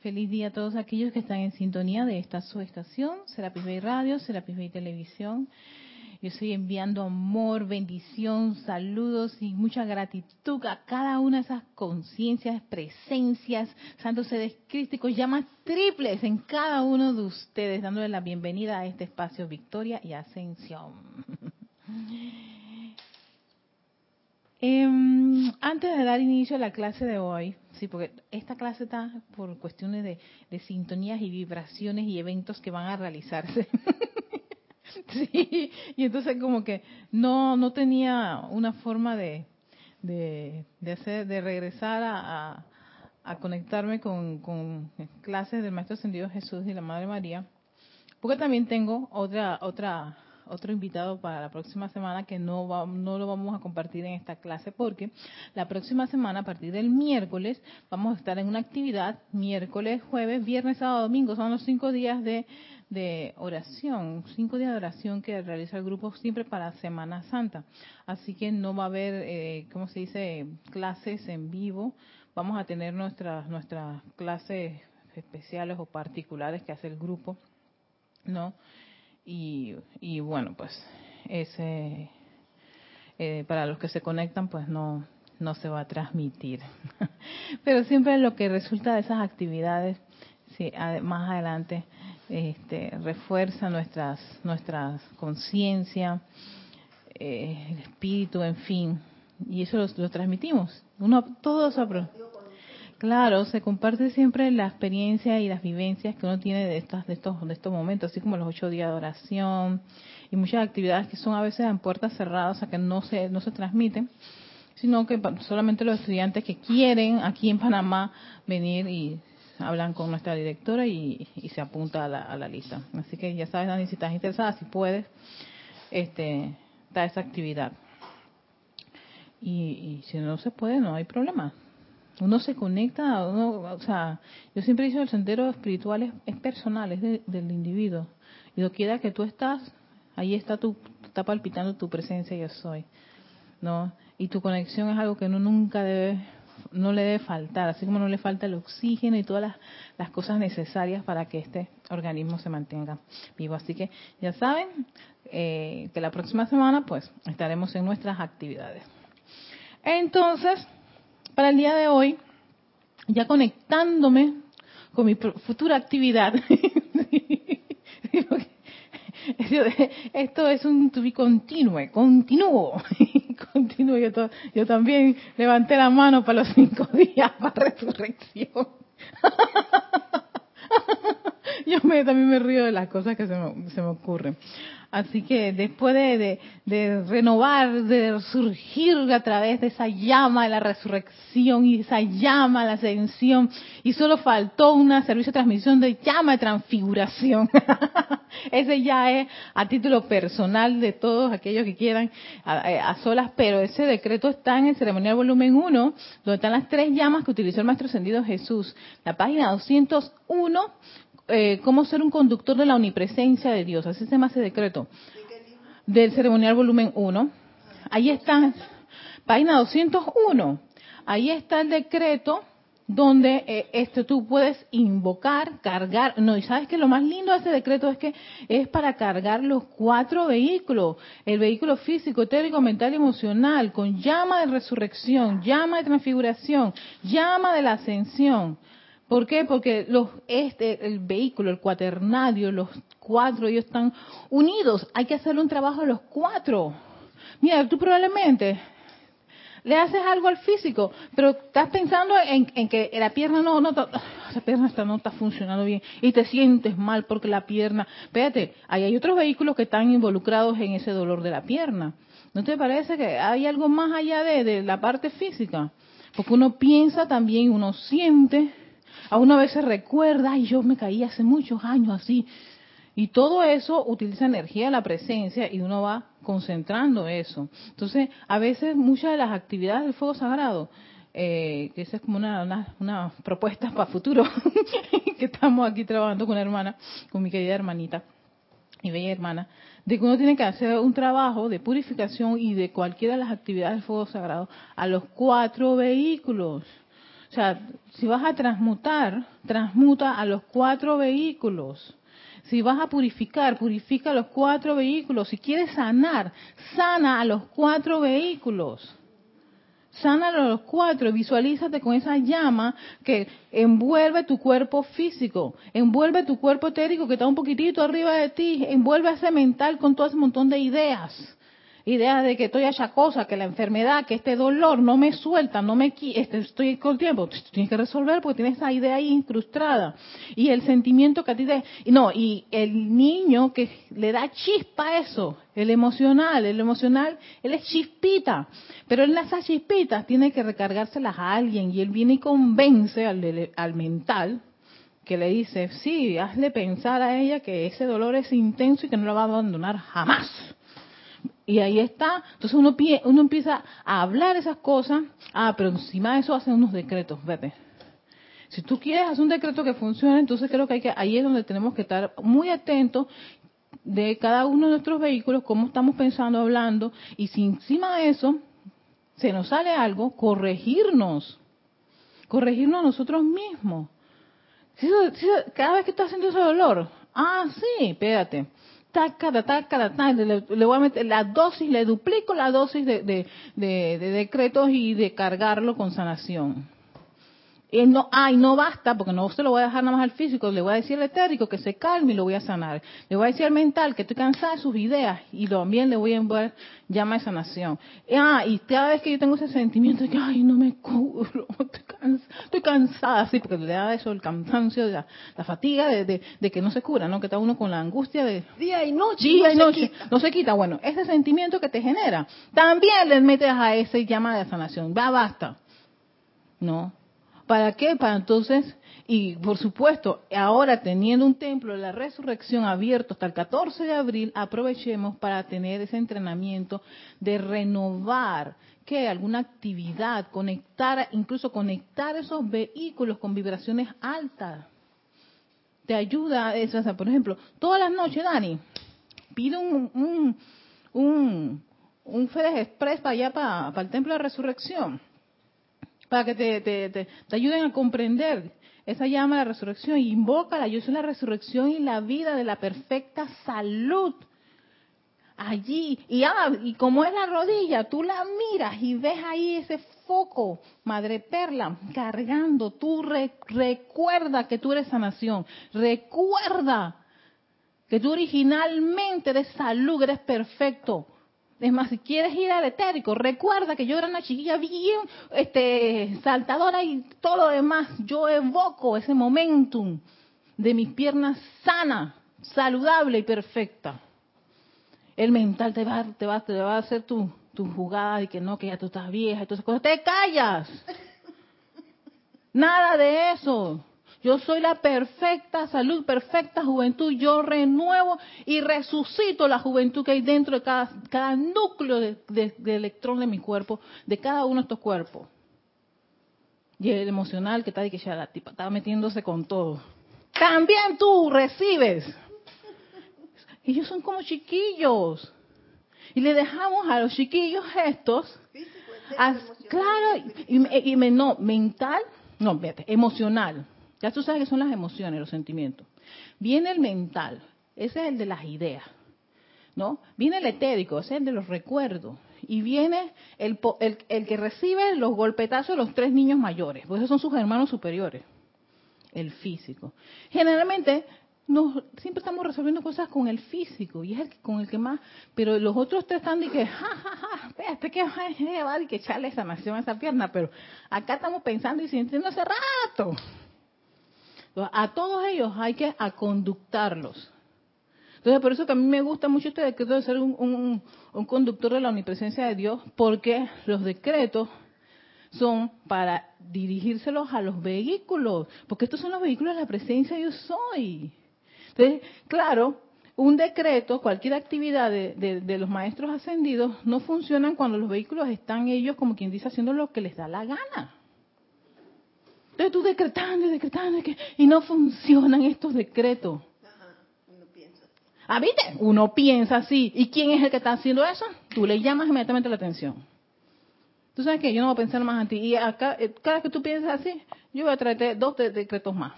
Feliz día a todos aquellos que están en sintonía de esta su estación, Serapis Bay Radio, Serapis Bay Televisión. Yo estoy enviando amor, bendición, saludos y mucha gratitud a cada una de esas conciencias, presencias, santos seres crísticos, llamas triples en cada uno de ustedes, dándole la bienvenida a este espacio Victoria y Ascensión. Em, antes de dar inicio a la clase de hoy, sí, porque esta clase está por cuestiones de, de sintonías y vibraciones y eventos que van a realizarse. sí, y entonces como que no no tenía una forma de, de, de hacer, de regresar a, a, conectarme con, con clases del Maestro Ascendido Jesús y la Madre María, porque también tengo otra otra otro invitado para la próxima semana que no, no lo vamos a compartir en esta clase porque la próxima semana, a partir del miércoles, vamos a estar en una actividad, miércoles, jueves, viernes, sábado, domingo, son los cinco días de, de oración, cinco días de oración que realiza el grupo siempre para Semana Santa. Así que no va a haber, eh, ¿cómo se dice?, clases en vivo. Vamos a tener nuestras, nuestras clases especiales o particulares que hace el grupo, ¿no? Y, y bueno, pues ese eh, para los que se conectan, pues no no se va a transmitir. Pero siempre lo que resulta de esas actividades, sí, más adelante, este, refuerza nuestras nuestras conciencia, eh, el espíritu, en fin, y eso lo, transmitimos. Uno todo eso Claro, se comparte siempre la experiencia y las vivencias que uno tiene de estas, de estos, de estos momentos, así como los ocho días de oración y muchas actividades que son a veces en puertas cerradas, o sea que no se, no se transmiten, sino que solamente los estudiantes que quieren aquí en Panamá venir y hablan con nuestra directora y, se apunta a la, a la, lista. Así que ya sabes, Dani, si estás interesada, si puedes, este, da esa actividad. Y, y si no se puede, no hay problema uno se conecta, uno, o sea, yo siempre he dicho el sendero espiritual es, personal, es del individuo. Y lo quiera que tú estás, ahí está tu, está palpitando tu presencia yo soy, ¿no? Y tu conexión es algo que uno nunca debe, no le debe faltar, así como no le falta el oxígeno y todas las, las cosas necesarias para que este organismo se mantenga vivo. Así que ya saben eh, que la próxima semana pues estaremos en nuestras actividades. Entonces, para el día de hoy, ya conectándome con mi futura actividad. Esto es un to be continue, continuo, continuo. Yo, yo también levanté la mano para los cinco días para resurrección. Yo me, también me río de las cosas que se me, se me ocurren. Así que después de, de, renovar, de surgir a través de esa llama de la resurrección y esa llama de la ascensión, y solo faltó una servicio de transmisión de llama de transfiguración. ese ya es a título personal de todos aquellos que quieran a, solas, pero ese decreto está en el ceremonial volumen 1, donde están las tres llamas que utilizó el Maestro Ascendido Jesús. La página 201 eh, cómo ser un conductor de la omnipresencia de Dios. Así se llama ese decreto. Del ceremonial volumen 1. Ahí está, página 201. Ahí está el decreto donde eh, este, tú puedes invocar, cargar, no, y sabes que lo más lindo de ese decreto es que es para cargar los cuatro vehículos, el vehículo físico, etérico, mental y emocional, con llama de resurrección, llama de transfiguración, llama de la ascensión. ¿Por qué? Porque los, este, el vehículo, el cuaternario, los cuatro, ellos están unidos. Hay que hacer un trabajo de los cuatro. Mira, tú probablemente le haces algo al físico, pero estás pensando en, que la pierna no, no, esa pierna está, no está funcionando bien y te sientes mal porque la pierna, espérate, ahí hay otros vehículos que están involucrados en ese dolor de la pierna. ¿No te parece que hay algo más allá de, de la parte física? Porque uno piensa también, uno siente, a uno a veces recuerda, ay, yo me caí hace muchos años así. Y todo eso utiliza energía de la presencia y uno va concentrando eso. Entonces, a veces muchas de las actividades del fuego sagrado, eh, que esa es como una, una, propuesta para futuro, que estamos aquí trabajando con la hermana, con mi querida hermanita y bella hermana, de que uno tiene que hacer un trabajo de purificación y de cualquiera de las actividades del fuego sagrado a los cuatro vehículos O sea, si vas a transmutar, transmuta a los cuatro vehículos. Si vas a purificar, purifica los cuatro vehículos. Si quieres sanar, sana a los cuatro vehículos. Sana a los cuatro. Visualízate con esa llama que envuelve tu cuerpo físico, envuelve tu cuerpo etérico que está un poquitito arriba de ti, envuelve ese mental con todo ese montón de ideas ideas de que estoy cosa, que la enfermedad, que este dolor no me suelta, no me este, estoy con tiempo, tienes que resolver porque tienes esa idea ahí incrustada. Y el sentimiento que a ti te, no, y el niño que le da chispa a eso, el emocional, el emocional, él es chispita, pero en esas chispitas tiene que recargárselas a alguien y él viene y convence al, al mental que le dice, sí, hazle pensar a ella que ese dolor es intenso y que no lo va a abandonar jamás y ahí está. Entonces uno, uno empieza a hablar esas cosas. Ah, pero encima de eso hacen unos decretos, vete. Si tú quieres hacer un decreto que funcione, entonces creo que, hay que ahí es donde tenemos que estar muy atentos de cada uno de nuestros vehículos, cómo estamos pensando, hablando, y si encima de eso se nos sale algo, corregirnos, corregirnos a nosotros mismos. cada vez que estás haciendo ese dolor, ah, sí, espérate, le, voy a meter la dosis, le duplico la dosis de, de decretos y de cargarlo con sanación. Y no, ay, no basta, porque no se lo voy a dejar nada más al físico, le voy a decir al etérico que se calme y lo voy a sanar. Le voy a decir al mental que estoy cansada de sus ideas y también le voy a enviar llama de sanación. Y, ah, y cada vez que yo tengo ese sentimiento de que, ay, no me curo, estoy, cansada, sí, porque le da eso el cansancio, la, la fatiga de, de, que no se cura, ¿no? Que está uno con la angustia de día y noche. Día y noche, no se quita. Bueno, ese sentimiento que te genera, también le metes a ese llama de sanación. Va, basta. No, ¿Para qué? Para entonces, y por supuesto, ahora teniendo un templo de la resurrección abierto hasta el 14 de abril, aprovechemos para tener ese entrenamiento de renovar que alguna actividad, conectar, incluso conectar esos vehículos con vibraciones altas. Te ayuda a eso. por ejemplo, todas las noches, Dani, pide un, un, un, un FedEx Express para allá, para, para el templo de resurrección para que te, te, te, ayuden a comprender esa llama de la resurrección. Invócala, yo soy la resurrección y la vida de la perfecta salud. Allí, y, ah, y como es la rodilla, tú la miras y ves ahí ese foco, madre perla, cargando. Tú recuerda que tú eres sanación. Recuerda que tú originalmente eres salud, eres perfecto es más, si quieres ir al etérico, recuerda que yo era una chiquilla bien este, saltadora y todo lo demás. Yo evoco ese momentum de mis piernas sana, saludable y perfecta. El mental te va, te va, te va a hacer tu, tu jugada y que no, que ya tú estás vieja y todas esas cosas. ¡Te callas! Nada de eso. Yo soy la perfecta salud, perfecta juventud. Yo renuevo y resucito la juventud que hay dentro de cada, cada núcleo de, electrón de mi cuerpo, de cada uno de estos cuerpos. Y el emocional que está de que ya la tipa está metiéndose con todo. También tú recibes. Ellos son como chiquillos. Y le dejamos a los chiquillos estos. claro, y, y, no, mental, no, fíjate, emocional ya tú sabes que son las emociones, los sentimientos. Viene el mental, ese es el de las ideas, ¿no? Viene el etérico, ese es el de los recuerdos. Y viene el, el, que recibe los golpetazos de los tres niños mayores, pues esos son sus hermanos superiores. El físico. Generalmente nos, siempre estamos resolviendo cosas con el físico y es el con el que más, pero los otros tres están de que, ja, ja, ja, espérate que va a que echarle sanación a esa pierna, pero acá estamos pensando y sintiendo hace rato. A todos ellos hay que aconductarlos. Entonces, por eso que a mí me gusta mucho este decreto de ser un, conductor de la omnipresencia de Dios, porque los decretos son para dirigírselos a los vehículos, porque estos son los vehículos de la presencia yo soy. Entonces, claro, un decreto, cualquier actividad de, de, los maestros ascendidos, no funcionan cuando los vehículos están ellos, como quien dice, haciendo lo que les da la gana. Entonces tú decretando y decretando y, no funcionan estos decretos. uno piensa. Ah, ¿viste? Uno piensa así. ¿Y quién es el que está haciendo eso? Tú le llamas inmediatamente la atención. tú sabes que yo no voy a pensar más en ti. Y acá, eh, cada vez que tú piensas así, yo voy a traerte dos decretos más.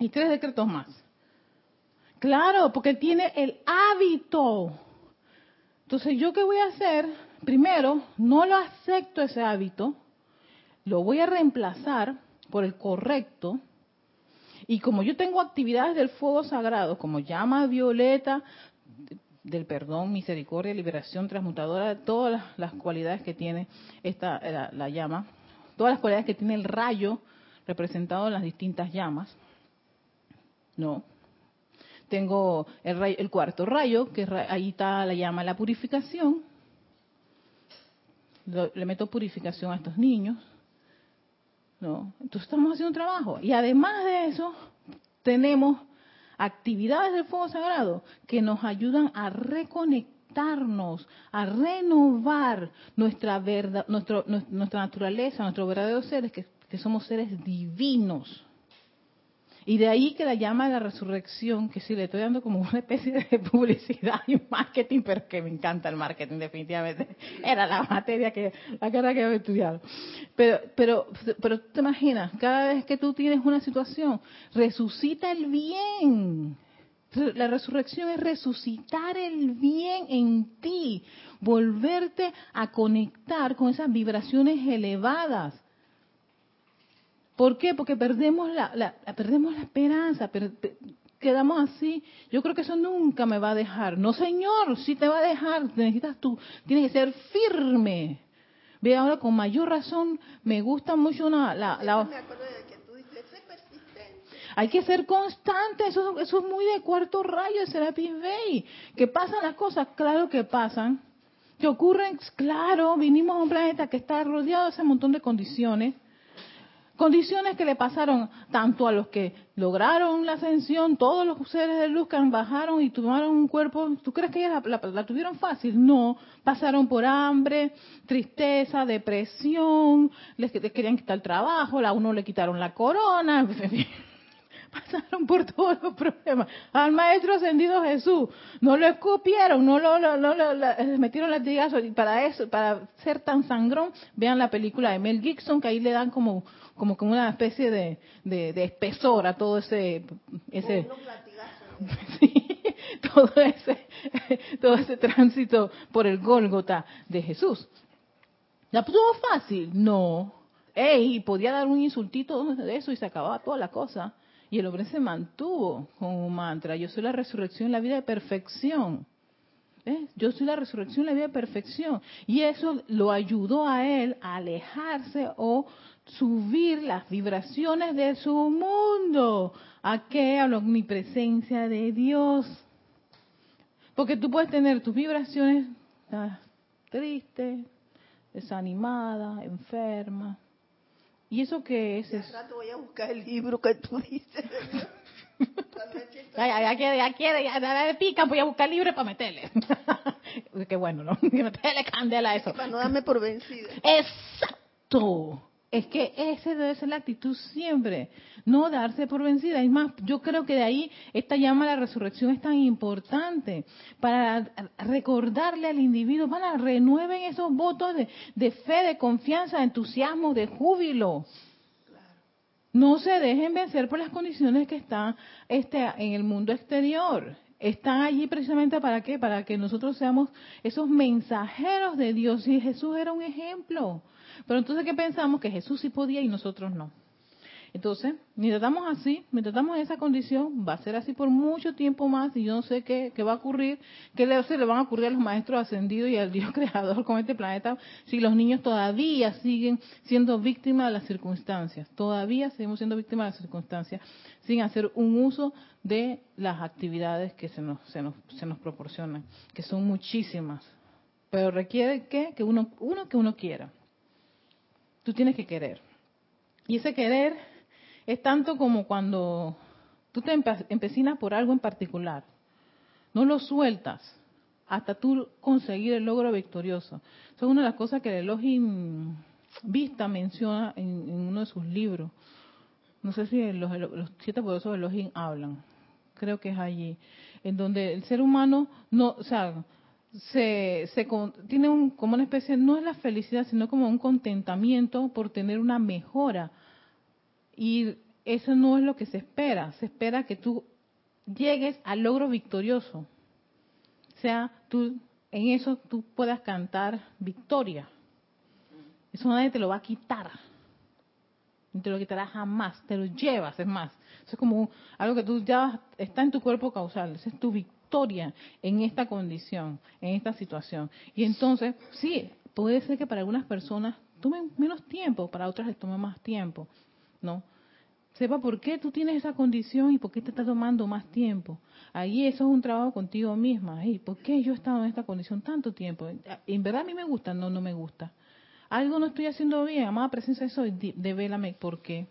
Y tres decretos más. Claro, porque tiene el hábito. Entonces, ¿yo qué voy a hacer? Primero, no lo acepto ese hábito, lo voy a reemplazar por el correcto. Y como yo tengo actividades del fuego sagrado, como llama violeta, del perdón, misericordia, liberación, transmutadora, todas las, cualidades que tiene esta la, llama, todas las cualidades que tiene el rayo representado en las distintas llamas. No. Tengo el, el cuarto rayo, que ahí está la llama la purificación. le meto purificación a estos niños. No. Entonces estamos haciendo un trabajo. Y además de eso, tenemos actividades del fuego sagrado que nos ayudan a reconectarnos, a renovar nuestra verdad, nuestro, nuestra naturaleza, nuestro verdadero ser, que, que somos seres divinos. Y de ahí que la llama de la resurrección, que sí le estoy dando como una especie de publicidad y marketing, pero que me encanta el marketing definitivamente. Era la materia que, la carrera que había estudiado. Pero, pero, pero te imaginas, cada vez que tú tienes una situación, resucita el bien. La resurrección es resucitar el bien en ti, volverte a conectar con esas vibraciones elevadas ¿Por qué? Porque perdemos la, perdemos la esperanza, quedamos así. Yo creo que eso nunca me va a dejar. No, señor, sí te va a dejar. Necesitas tú, tienes que ser firme. Ve ahora con mayor razón, me gusta mucho una, la, me acuerdo de que tú dices. Hay que ser constante, eso, eso es muy de cuarto rayo de Serapis Bay. Que pasan las cosas, claro que pasan. Que ocurren, claro, vinimos a un planeta que está rodeado de ese montón de condiciones Condiciones que le pasaron tanto a los que lograron la ascensión, todos los seres de luz que bajaron y tomaron un cuerpo. ¿Tú crees que ellos la, tuvieron fácil? No. Pasaron por hambre, tristeza, depresión, les, querían quitar el trabajo, a uno le quitaron la corona. pasaron por todos los problemas. Al maestro ascendido Jesús, no lo escupieron, no lo, metieron latigazos. Y para eso, para ser tan sangrón, vean la película de Mel Gibson, que ahí le dan como como, como una especie de, de, espesor a todo ese, ese todo ese todo ese tránsito por el Gólgota de Jesús. ¿La puso fácil? No. Ey, podía dar un insultito de eso y se acababa toda la cosa. Y el hombre se mantuvo con un mantra. Yo soy la resurrección, la vida de perfección. Yo soy la resurrección, la vida de perfección. Y eso lo ayudó a él a alejarse o subir las vibraciones de su mundo. ¿A qué? A la omnipresencia de Dios. Porque tú puedes tener tus vibraciones ah, tristes, desanimada, enferma. ¿Y eso qué es? Ya rato voy a buscar el libro que tú dices. ya, quiere, ya quiere, ya, ya pica, voy a buscar el libro para meterle. Qué bueno, ¿no? meterle candela a eso. Para no darme por vencida. Exacto. Es que esa debe ser la actitud siempre, no darse por vencida. Es más, yo creo que de ahí esta llama a la resurrección es tan importante para recordarle al individuo, para renueven esos votos de, fe, de confianza, de entusiasmo, de júbilo. No se dejen vencer por las condiciones que están este, en el mundo exterior. Están allí precisamente para qué? Para que nosotros seamos esos mensajeros de Dios. Y Jesús era un ejemplo. Pero entonces, ¿qué pensamos? Que Jesús sí podía y nosotros no. Entonces, mientras estamos así, mientras estamos en esa condición, va a ser así por mucho tiempo más y yo no sé qué, va a ocurrir, qué le, le van a ocurrir a los maestros ascendidos y al Dios creador con este planeta si los niños todavía siguen siendo víctimas de las circunstancias, todavía seguimos siendo víctimas de las circunstancias sin hacer un uso de las actividades que se nos, se nos, se nos proporcionan, que son muchísimas, pero requiere que, que uno, uno que uno quiera. Tú tienes que querer. Y ese querer es tanto como cuando tú te empecinas por algo en particular. No lo sueltas hasta tú conseguir el logro victorioso. Eso es una de las cosas que el Elohim Vista menciona en, uno de sus libros. No sé si los, los siete poderosos de Elohim hablan. Creo que es allí. En donde el ser humano no, o sea, se, se tiene un, como una especie, no es la felicidad, sino como un contentamiento por tener una mejora. Y eso no es lo que se espera. Se espera que tú llegues al logro victorioso. O sea, tú en eso tú puedas cantar victoria. Eso nadie te lo va a quitar. No te lo quitará jamás. Te lo llevas, es más. Eso es como algo que tú ya está en tu cuerpo causal. Esa es tu victoria en esta condición, en esta situación. Y entonces, sí, puede ser que para algunas personas tomen menos tiempo, para otras les tome más tiempo, ¿no? Sepa por qué tú tienes esa condición y por qué te está tomando más tiempo. Ahí eso es un trabajo contigo misma. ¿Y ¿Por qué yo he estado en esta condición tanto tiempo? ¿En verdad a mí me gusta? No, no me gusta. Algo no estoy haciendo bien, amada presencia de soy, devélame por qué.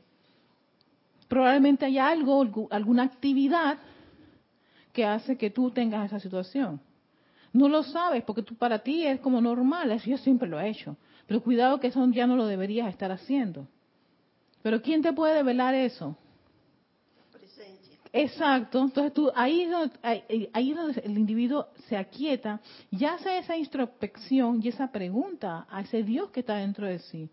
Probablemente hay algo, alguna actividad que hace que tú tengas esa situación. No lo sabes porque tú para ti es como normal, eso yo siempre lo he hecho. Pero cuidado que eso ya no lo deberías estar haciendo. Pero ¿quién te puede develar eso? Presencia. Exacto. Entonces tú ahí ahí, donde el individuo se aquieta y hace esa introspección y esa pregunta a ese Dios que está dentro de sí.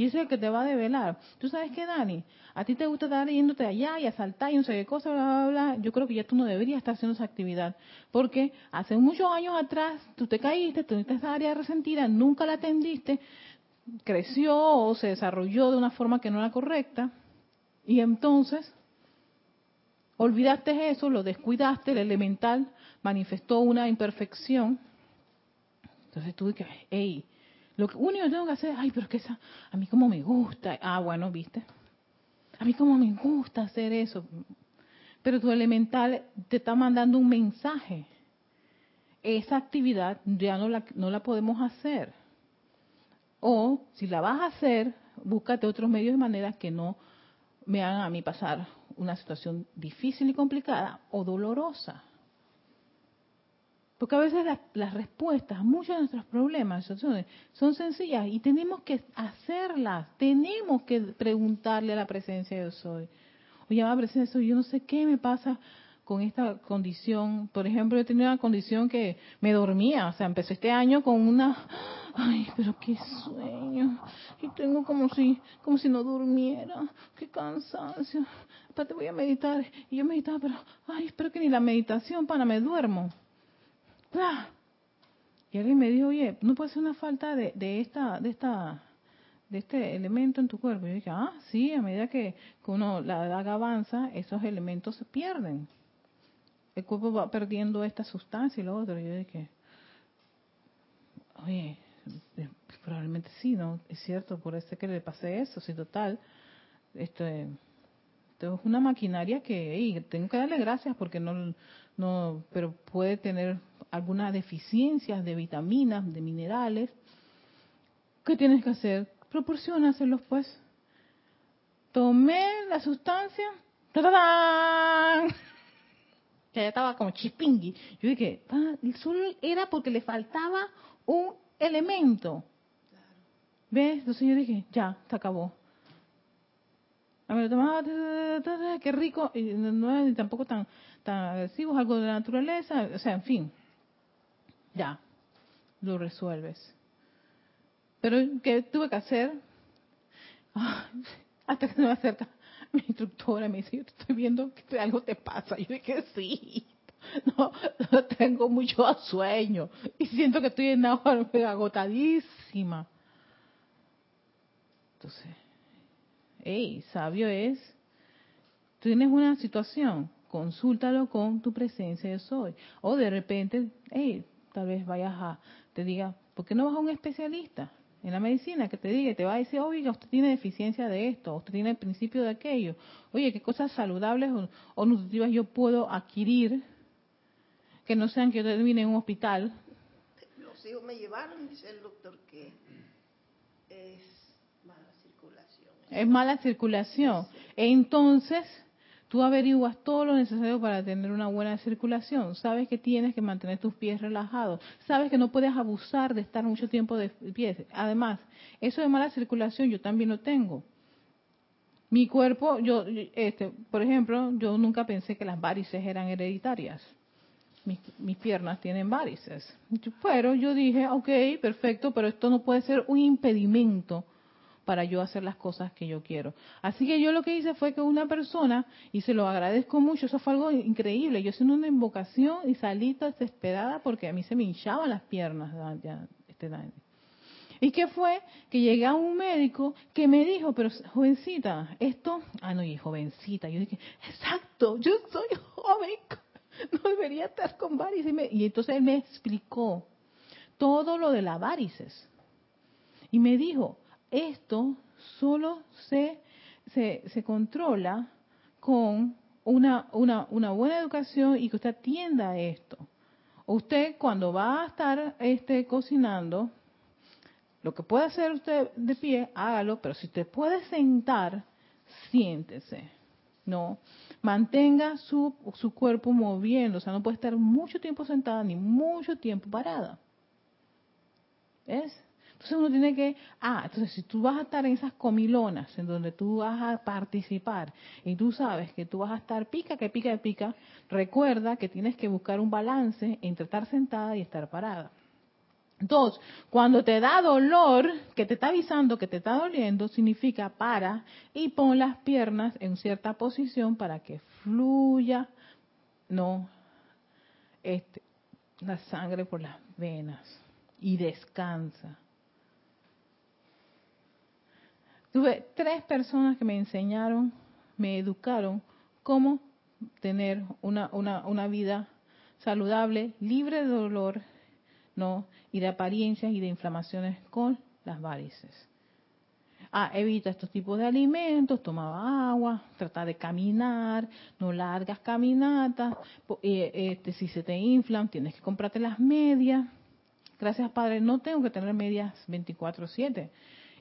Y ese es el que te va a develar. ¿Tú sabes qué, Dani? A ti te gusta estar yéndote allá y a saltar y no sé qué cosa, bla, bla, bla. Yo creo que ya tú no deberías estar haciendo esa actividad. Porque hace muchos años atrás tú te caíste, tuviste esa área resentida, nunca la atendiste, creció o se desarrolló de una forma que no era correcta y entonces olvidaste eso, lo descuidaste, el elemental manifestó una imperfección. Entonces tú dices, hey, lo único que tengo que hacer, ay, pero que esa, a mí como me gusta, ah, bueno, viste, a mí como me gusta hacer eso, pero tu elemental te está mandando un mensaje. Esa actividad ya no la, no la podemos hacer. O si la vas a hacer, búscate otros medios de manera que no me hagan a mí pasar una situación difícil y complicada o dolorosa. Porque a veces las, respuestas a muchos de nuestros problemas son, son sencillas y tenemos que hacerlas, tenemos que preguntarle a la presencia de yo soy. Oye, la presencia de soy, yo no sé qué me pasa con esta condición. Por ejemplo, yo tenía una condición que me dormía, o sea, empecé este año con una, ay, pero qué sueño, y tengo como si, como si no durmiera, qué cansancio. Aparte voy a meditar, y yo meditaba, pero, ay, espero que ni la meditación, para, me duermo. Y alguien me dijo, oye, no puede ser una falta de, de esta, de esta, de este elemento en tu cuerpo. Y yo dije, ah, sí, a medida que, uno la edad avanza, esos elementos se pierden el cuerpo va perdiendo esta sustancia y lo otro. Y yo dije, oye, eh, probablemente sí, ¿no? Es cierto, por eso que le pasé eso, sí, total. Esto, es una maquinaria que tengo que darle gracias porque no, no, pero puede tener algunas deficiencias de vitaminas, de minerales. ¿Qué tienes que hacer? Proporcionaselos, pues. Tomé la sustancia, ¡tadán! que ya estaba como chipingui. Yo dije, ah, solo era porque le faltaba un elemento. ¿Ves? Entonces yo dije, ya, se acabó. A ver, tomaba, qué rico, y no es tampoco tan, tan agresivo, algo de la naturaleza, o sea, en fin. Ya, lo resuelves. Pero, ¿qué tuve que hacer? Hasta que se me acerca mi instructora me dice, yo te estoy viendo que algo te pasa. Yo dije, sí, no, tengo mucho sueño y siento que estoy en agua agotadísima. Entonces, hey, sabio es, tienes una situación, consúltalo con tu presencia de soy. O de repente, hey, tal vez vayas a, te diga, ¿por qué no vas a un especialista? en la medicina que te diga, te va a decir, oiga, usted tiene deficiencia de esto, usted tiene el principio de aquello. Oye, ¿qué cosas saludables o, nutritivas yo puedo adquirir que no sean que yo termine en un hospital? Los hijos me llevaron, dice el doctor, que es mala circulación. Es mala circulación. Entonces, Tú averiguas todo lo necesario para tener una buena circulación. Sabes que tienes que mantener tus pies relajados. Sabes que no puedes abusar de estar mucho tiempo de pies. Además, eso de mala circulación yo también lo tengo. Mi cuerpo, yo, este, por ejemplo, yo nunca pensé que las varices eran hereditarias. mis, mis piernas tienen varices. Pero yo dije, ok, perfecto, pero esto no puede ser un impedimento para yo hacer las cosas que yo quiero. Así que yo lo que hice fue que una persona, y se lo agradezco mucho, eso fue algo increíble, yo hice una invocación y salí desesperada porque a mí se me hinchaban las piernas. Ya, este, ¿Y qué fue? Que llegué a un médico que me dijo, pero jovencita, esto, ah no, y jovencita, yo dije, exacto, yo soy joven, no debería estar con varices. Y, y entonces él me explicó todo lo de las varices. Y me dijo, esto solo se, se, controla con una, una, una, buena educación y que usted atienda a esto. Usted cuando va a estar este, cocinando, lo que puede hacer usted de pie, hágalo, pero si usted puede sentar, siéntese. No, mantenga su, su cuerpo moviendo, o sea, no puede estar mucho tiempo sentada ni mucho tiempo parada. ¿Ves? Entonces uno tiene que, ah, entonces si tú vas a estar en esas comilonas en donde tú vas a participar y tú sabes que tú vas a estar pica, que pica, que pica, recuerda que tienes que buscar un balance entre estar sentada y estar parada. Dos, cuando te da dolor, que te está avisando que te está doliendo, significa para y pon las piernas en cierta posición para que fluya, no, este, la sangre por las venas y descansa. Tuve tres personas que me enseñaron, me educaron cómo tener una, una, una vida saludable, libre de dolor, ¿no? Y de apariencias y de inflamaciones con las varices. Ah, evita estos tipos de alimentos, toma agua, trata de caminar, no largas caminatas, eh, este, si se te inflan, tienes que comprarte las medias. Gracias, Padre, no tengo que tener medias 24/7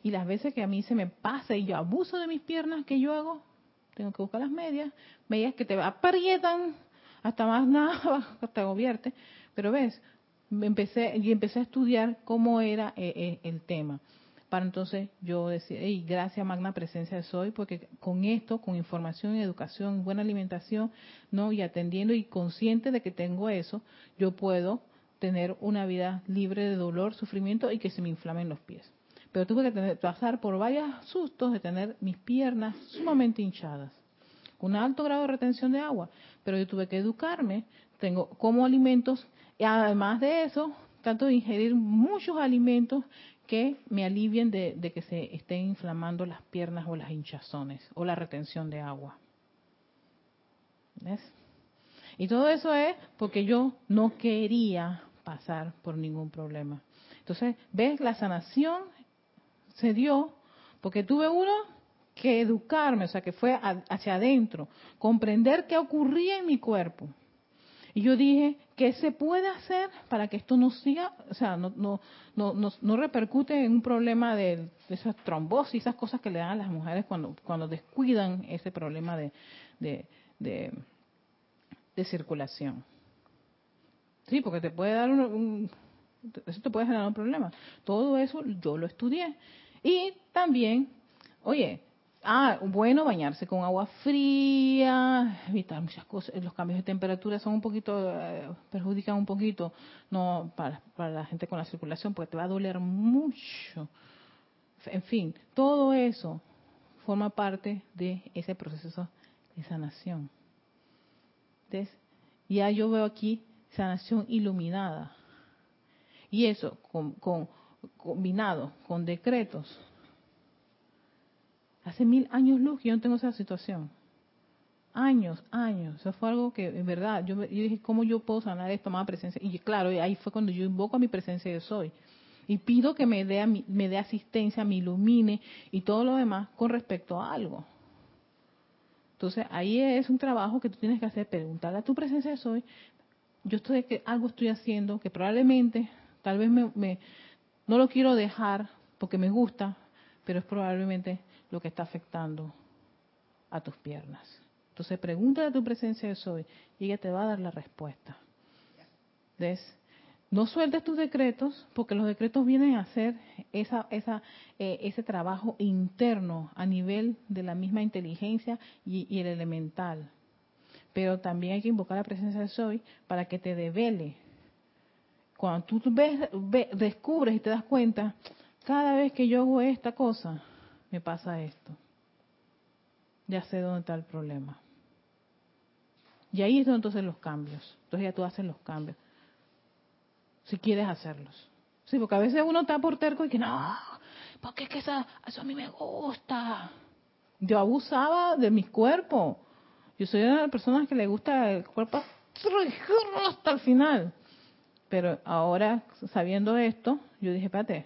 y las veces que a mí se me pasa y yo abuso de mis piernas, ¿qué yo hago? Tengo que buscar las medias, medias que te aprietan hasta más nada, hasta gobierte. Pero ves, empecé, y empecé a estudiar cómo era eh, eh, el tema. Para entonces yo decir, y gracias Magna Presencia de Soy, porque con esto, con información, educación, buena alimentación, no y atendiendo y consciente de que tengo eso, yo puedo tener una vida libre de dolor, sufrimiento y que se me inflamen los pies pero tuve que pasar por varios sustos de tener mis piernas sumamente hinchadas, un alto grado de retención de agua, pero yo tuve que educarme, tengo como alimentos, y además de eso, tanto de ingerir muchos alimentos que me alivien de, de que se estén inflamando las piernas o las hinchazones o la retención de agua. ¿Ves? Y todo eso es porque yo no quería pasar por ningún problema. Entonces, ¿ves? La sanación se dio porque tuve uno que educarme, o sea, que fue hacia adentro, comprender qué ocurría en mi cuerpo. Y yo dije, ¿qué se puede hacer para que esto no siga, o sea, no, no, no, no, repercute en un problema de, esas trombosis, esas cosas que le dan a las mujeres cuando, cuando descuidan ese problema de, de, de, circulación? Sí, porque te puede dar un, eso te puede generar un problema. Todo eso yo lo estudié. Y también, oye, ah, bueno, bañarse con agua fría, evitar muchas cosas. Los cambios de temperatura son un poquito, eh, perjudican un poquito, no para, para la gente con la circulación, porque te va a doler mucho. En fin, todo eso forma parte de ese proceso de sanación. Entonces, ya yo veo aquí sanación iluminada. Y eso con, con combinado con decretos. Hace mil años luz que yo no tengo esa situación. Años, años. Eso fue algo que, en verdad, yo, dije, ¿cómo yo puedo sanar esto más presencia? Y claro, ahí fue cuando yo invoco a mi presencia de soy. Y pido que me dé, me dé asistencia, me ilumine y todo lo demás con respecto a algo. Entonces, ahí es un trabajo que tú tienes que hacer, preguntarle a tu presencia de soy, yo estoy que algo estoy haciendo que probablemente, tal vez me no lo quiero dejar porque me gusta, pero es probablemente lo que está afectando a tus piernas. Entonces pregúntale a tu presencia de soy y ella te va a dar la respuesta. ¿Ves? No sueltes tus decretos porque los decretos vienen a hacer esa, esa, eh, ese trabajo interno a nivel de la misma inteligencia y, y el elemental. pero también hay que invocar la presencia de soy para que te devele. Cuando tú ves, descubres y te das cuenta, cada vez que yo hago esta cosa, me pasa esto. Ya sé dónde está el problema. Y ahí es donde entonces los cambios. Entonces ya tú haces los cambios. Si quieres hacerlos. Sí, porque a veces uno está por terco y que no, porque es que eso, eso a mí me gusta. Yo abusaba de mi cuerpo. Yo soy una de las personas que le gusta el cuerpo hasta el final. Pero ahora, sabiendo esto, yo dije, espérate,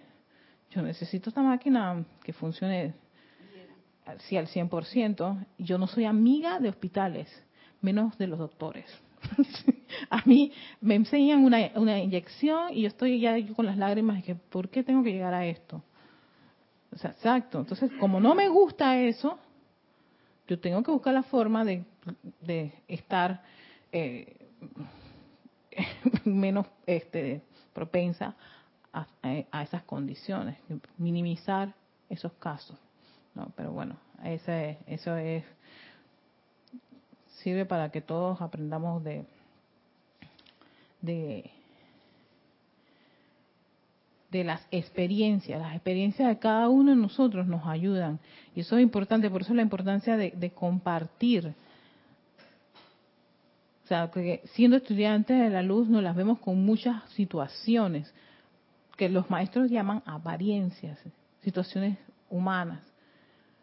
yo necesito esta máquina que funcione sí, al 100%. Yo no soy amiga de hospitales, menos de los doctores. a mí me enseñan una, una inyección y yo estoy ya con las lágrimas de que, ¿por qué tengo que llegar a esto? O sea, exacto. Entonces, como no me gusta eso, yo tengo que buscar la forma de, de estar eh, menos este, propensa a, esas condiciones, minimizar esos casos. No, pero bueno, eso es sirve para que todos aprendamos de de de las experiencias. Las experiencias de cada uno de nosotros nos ayudan. Y eso es importante, por eso la importancia de compartir. O sea, que siendo estudiantes de la luz nos las vemos con muchas situaciones que los maestros llaman apariencias, situaciones humanas.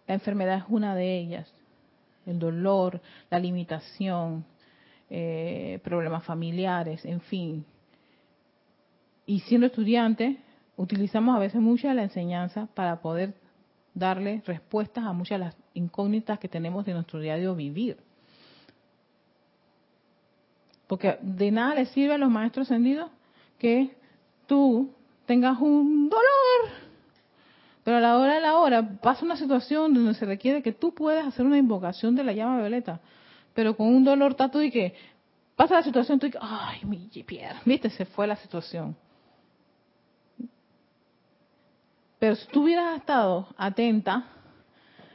La enfermedad es una de ellas, el dolor, la limitación, eh, problemas familiares, en fin. Y siendo estudiante, utilizamos a veces mucha de la enseñanza para poder darle respuestas a muchas de las incógnitas que tenemos de nuestro diario vivir. Porque de nada le sirve a los maestros ascendidos que tú tengas un dolor, pero a la hora de la hora pasa una situación donde se requiere que tú puedas hacer una invocación de la llama violeta, pero con un dolor tato y que pasa la situación, tú dices, ay, mi pierna, viste, se fue la situación. Pero si tú hubieras estado atenta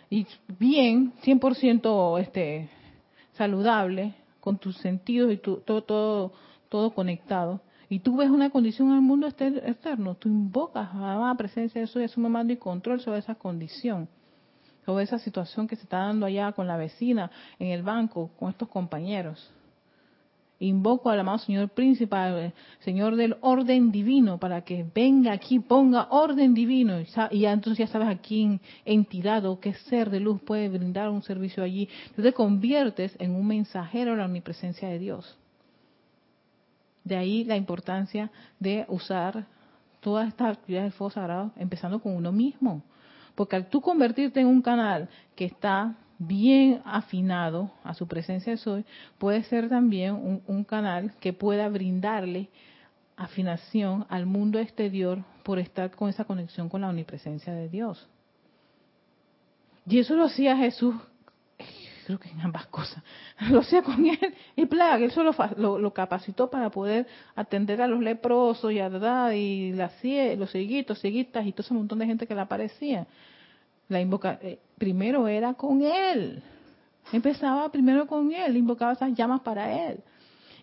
y bien, 100% este, saludable, con tus sentidos y tu, todo, todo, todo conectado, y tú ves una condición en el mundo externo, tú invocas a la presencia de eso y asume mando y control sobre esa condición, sobre esa situación que se está dando allá con la vecina, en el banco, con estos compañeros. Invoco al amado Señor Príncipe, Señor del orden divino, para que venga aquí, ponga orden divino. Y ya, entonces ya sabes a quién entidad o qué ser de luz puede brindar un servicio allí. Tú te conviertes en un mensajero de la omnipresencia de Dios. De ahí la importancia de usar todas estas actividades del fuego sagrado, empezando con uno mismo. Porque al tú convertirte en un canal que está bien afinado a su presencia de soy, puede ser también un, canal que pueda brindarle afinación al mundo exterior por estar con esa conexión con la omnipresencia de Dios. Y eso lo hacía Jesús, creo que en ambas cosas, lo hacía con él y plaga, él solo lo, capacitó para poder atender a los leprosos y, a, y las, los cieguitos, cieguitas y todo ese montón de gente que le aparecía. La invoca, eh, primero era con él. Empezaba primero con él, invocaba esas llamas para él.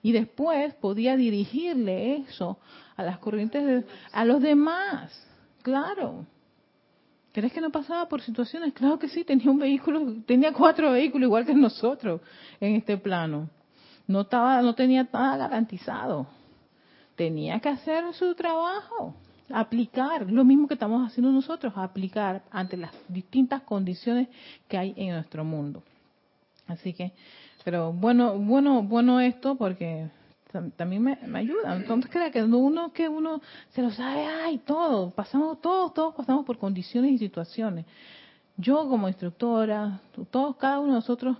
Y después podía dirigirle eso a las corrientes, de, a los demás. Claro. ¿Crees que no pasaba por situaciones? Claro que sí, tenía un vehículo, tenía cuatro vehículos igual que nosotros en este plano. No estaba, no tenía nada garantizado. Tenía que hacer su trabajo aplicar lo mismo que estamos haciendo nosotros, aplicar ante las distintas condiciones que hay en nuestro mundo. Así que, pero bueno, bueno, bueno esto porque también me, ayuda. Entonces crea que uno que uno se lo sabe, ay, todo, pasamos todos, todos pasamos por condiciones y situaciones. Yo como instructora, todos, cada uno de nosotros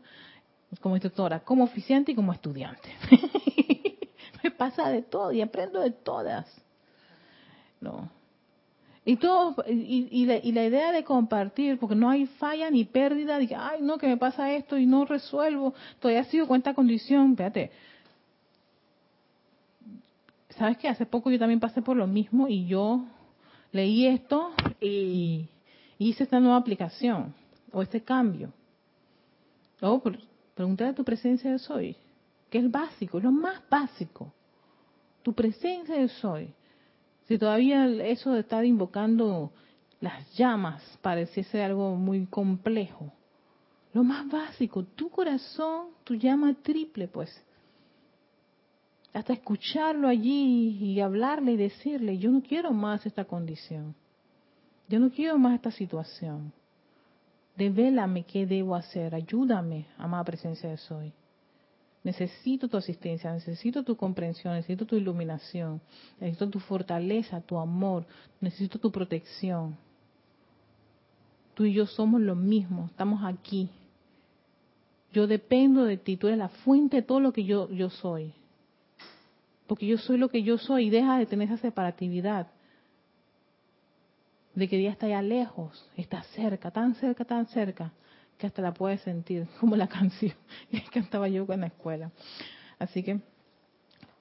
como instructora, como oficiante y como estudiante. me pasa de todo y aprendo de todas. No. Y, todo, y, la, idea de compartir, porque no hay falla ni pérdida, de que, ay, no, que me pasa esto y no resuelvo, todavía sido con esta condición, espérate. ¿Sabes que Hace poco yo también pasé por lo mismo y yo leí esto y hice esta nueva aplicación o este cambio. Oh, pregúntale a tu presencia de soy. que es básico, lo más básico. Tu presencia yo soy. Si todavía eso de estar invocando las llamas pareciese algo muy complejo. Lo más básico, tu corazón, tu llama triple, pues. Hasta escucharlo allí y hablarle y decirle, yo no quiero más esta condición. Yo no quiero más esta situación. Devélame qué debo hacer. Ayúdame, amada presencia de soy. Necesito tu asistencia, necesito tu comprensión, necesito tu iluminación, necesito tu fortaleza, tu amor, necesito tu protección. Tú y yo somos lo mismo, estamos aquí. Yo dependo de ti, tú eres la fuente de todo lo que yo, yo soy. Porque yo soy lo que yo soy y deja de tener esa separatividad. De que Dios está allá lejos, está cerca, tan cerca, tan cerca que hasta la puedes sentir, como la canción que cantaba yo en la escuela. Así que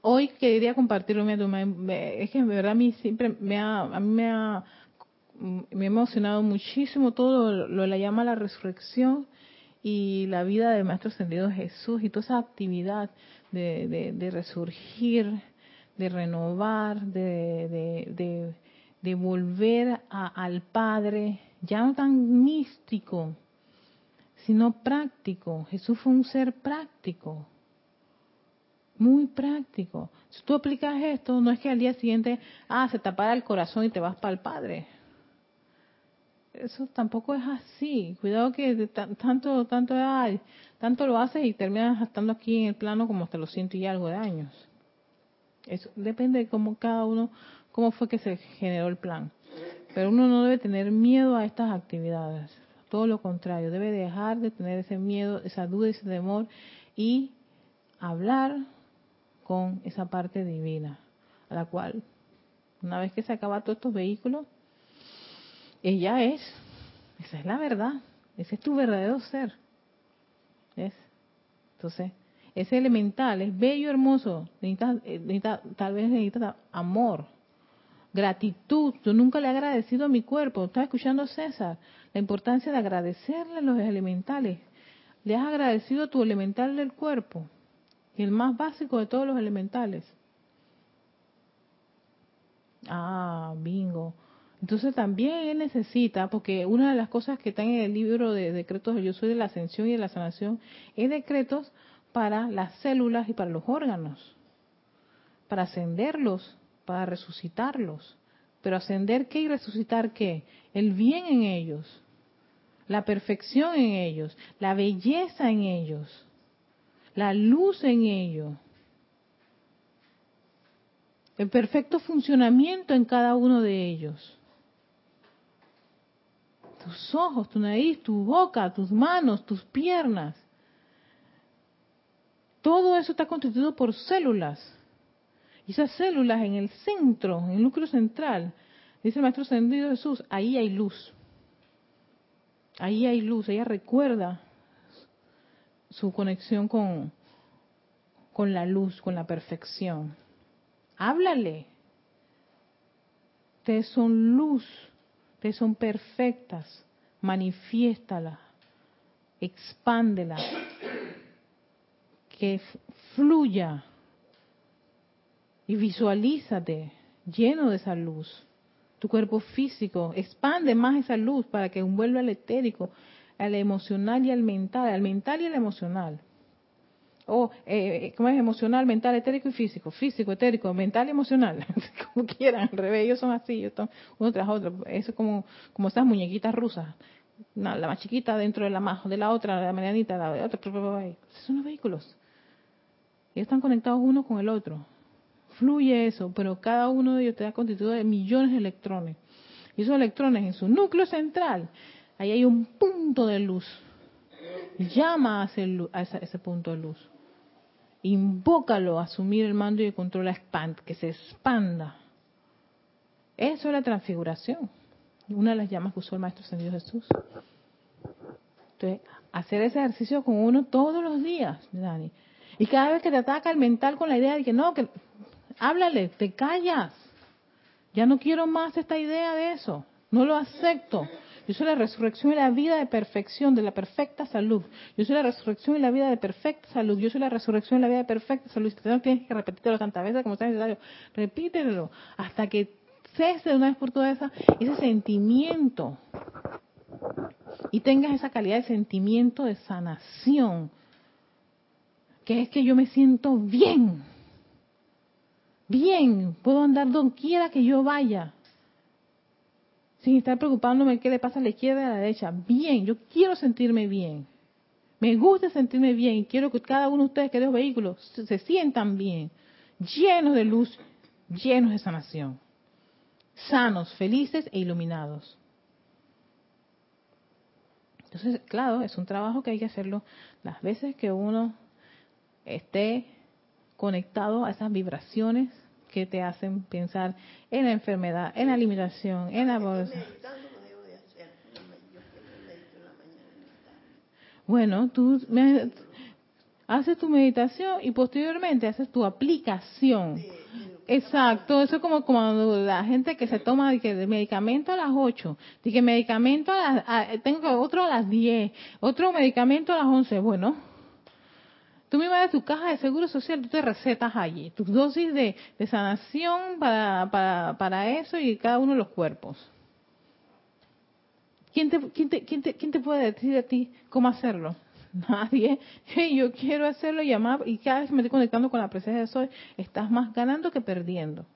hoy quería compartirlo, es que en verdad a mí siempre me ha, a mí me ha, me ha emocionado muchísimo todo lo de la llama la resurrección y la vida del Maestro Ascendido Jesús y toda esa actividad de, de, resurgir, de renovar, de, de, de volver a, al Padre, ya no tan místico, sino práctico. Jesús fue un ser práctico, muy práctico. Si tú aplicas esto, no es que al día siguiente, ah, se te apaga el corazón y te vas para el Padre. Eso tampoco es así. Cuidado que tanto, tanto, tanto lo haces y terminas estando aquí en el plano como hasta los ciento y algo de años. Eso depende de cómo cada uno, cómo fue que se generó el plan. Pero uno no debe tener miedo a estas actividades. Todo lo contrario, debe dejar de tener ese miedo, esa duda, ese temor y hablar con esa parte divina, a la cual, una vez que se acaban todos estos vehículos, ella es, esa es la verdad, ese es tu verdadero ser. ¿Ves? Entonces, ese elemental es bello, hermoso, necesita, necesita, tal vez necesita amor, gratitud. Yo nunca le he agradecido a mi cuerpo. Estaba escuchando César la importancia de agradecerle a los elementales. Le has agradecido a tu elemental del cuerpo, el más básico de todos los elementales. Ah, bingo. Entonces también él necesita, porque una de las cosas que están en el libro de decretos de Yo Soy de la Ascensión y de la Sanación, es decretos para las células y para los órganos, para ascenderlos, para resucitarlos. Pero ascender qué y resucitar qué? El bien en ellos la perfección en ellos, la belleza en ellos, la luz en ellos, el perfecto funcionamiento en cada uno de ellos. Tus ojos, tu nariz, tu boca, tus manos, tus piernas. Todo eso está constituido por células. Y esas células en el centro, en el núcleo central, dice el Maestro Ascendido Jesús, ahí hay luz. Ahí hay luz, ella recuerda su conexión con, con la luz, con la perfección. Háblale. Ustedes son luz, ustedes son perfectas. Manifiéstala, expándela, que fluya y visualízate lleno de esa luz tu cuerpo físico, expande más esa luz para que envuelva al etérico, al emocional y al mental, al mental y al emocional. O, eh, ¿cómo es? Emocional, mental, etérico y físico. Físico, etérico, mental y emocional. como quieran, al revés, ellos son así, ellos uno tras otro. Eso es como, como esas muñequitas rusas. la más chiquita dentro de la más, de la otra, la medianita, la otra. Son los vehículos. Ellos están conectados uno con el otro fluye eso, pero cada uno de ellos está constituido de millones de electrones. Y esos electrones en su núcleo central, ahí hay un punto de luz. Llama a ese, punto de luz. Invócalo a asumir el mando y el control a expand, que se expanda. Eso es la transfiguración. Una de las llamas que usó el Maestro Ascendido Jesús. Entonces, hacer ese ejercicio con uno todos los días, Dani. Y cada vez que te ataca el mental con la idea de que no, que háblale, te callas. Ya no quiero más esta idea de eso. No lo acepto. Yo soy la resurrección y la vida de perfección, de la perfecta salud. Yo soy la resurrección y la vida de perfecta salud. Yo soy la resurrección y la vida de perfecta salud. Si no tienes que repetirlo tantas veces como sea necesario, repítelo hasta que cese de una vez por todas ese sentimiento y tengas esa calidad de sentimiento de sanación, que es que yo me siento bien, bien, puedo andar donde quiera que yo vaya, sin estar preocupándome qué le pasa a la izquierda y a la derecha, bien, yo quiero sentirme bien, me gusta sentirme bien y quiero que cada uno de ustedes que los vehículos se, se sientan bien, llenos de luz, llenos de sanación, sanos, felices e iluminados. Entonces, claro, es un trabajo que hay que hacerlo las veces que uno esté conectado a esas vibraciones que te hacen pensar en la enfermedad, en la limitación, en la bolsa. Bueno, tú me, haces tu meditación y posteriormente haces tu aplicación. Exacto, eso es como cuando la gente que se toma de que medicamento a las 8, de que medicamento a las, tengo otro a las 10, otro medicamento a las 11. Bueno, tú misma de tu caja de seguro social, tú te recetas allí, tus dosis de, sanación para, para, para eso y cada uno de los cuerpos. ¿Quién te, quién, te, te, ¿Quién te puede decir a ti cómo hacerlo? Nadie. yo quiero hacerlo y amar, y cada vez que me estoy conectando con la presencia de Soy, estás más ganando que perdiendo.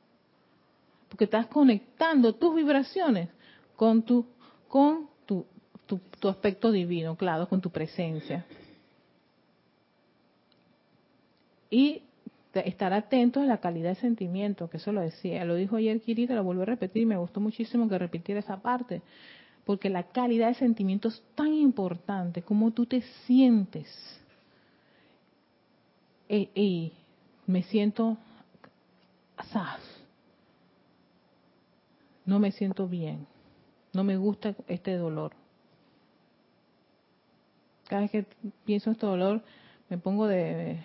Porque estás conectando tus vibraciones con tu, con tu, tu, tu aspecto divino, claro, con tu presencia. Y estar atentos a la calidad de sentimiento, que eso lo decía, lo dijo ayer Kirita, lo vuelvo a repetir, me gustó muchísimo que repitiera esa parte porque la calidad de sentimiento es tan importante como tú te sientes. Y, me siento asaz. No me siento bien. No me gusta este dolor. Cada vez que pienso en este dolor, me pongo de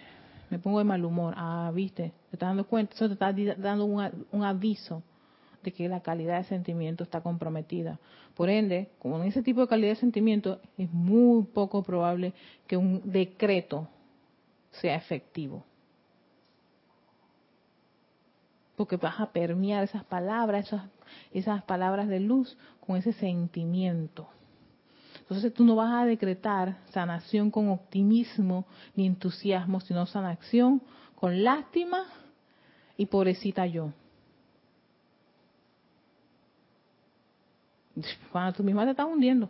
me pongo de mal humor. Ah, viste, te estás dando cuenta, eso te está dando un aviso de que la calidad de sentimiento está comprometida. Por ende, como en ese tipo de calidad de sentimiento, es muy poco probable que un decreto sea efectivo. Porque vas a permear esas palabras, esas, esas palabras de luz con ese sentimiento. Entonces tú no vas a decretar sanación con optimismo ni entusiasmo, sino sanación con lástima y pobrecita yo. cuando tú misma te estás hundiendo.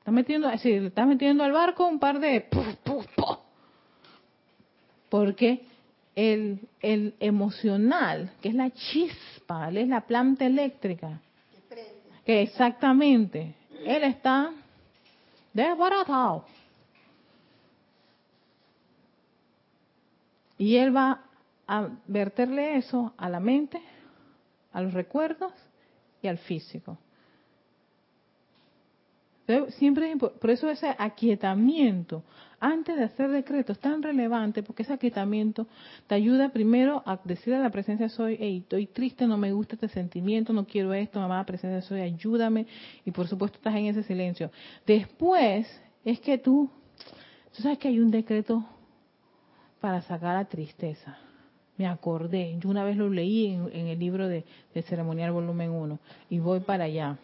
Estás metiendo, si estás metiendo al barco un par de... Porque el, el emocional, que es la chispa, es la planta eléctrica, que exactamente, él está desbaratado. Y él va a verterle eso a la mente, a los recuerdos y al físico. Siempre por eso ese aquietamiento antes de hacer decretos es tan relevante porque ese aquietamiento te ayuda primero a decir a la presencia soy, hey, estoy triste, no me gusta este sentimiento, no quiero esto, mamá, presencia soy, ayúdame y por supuesto estás en ese silencio. Después es que tú, tú sabes que hay un decreto para sacar la tristeza me acordé, yo una vez lo leí en, el libro de, ceremonial volumen 1 y voy para allá.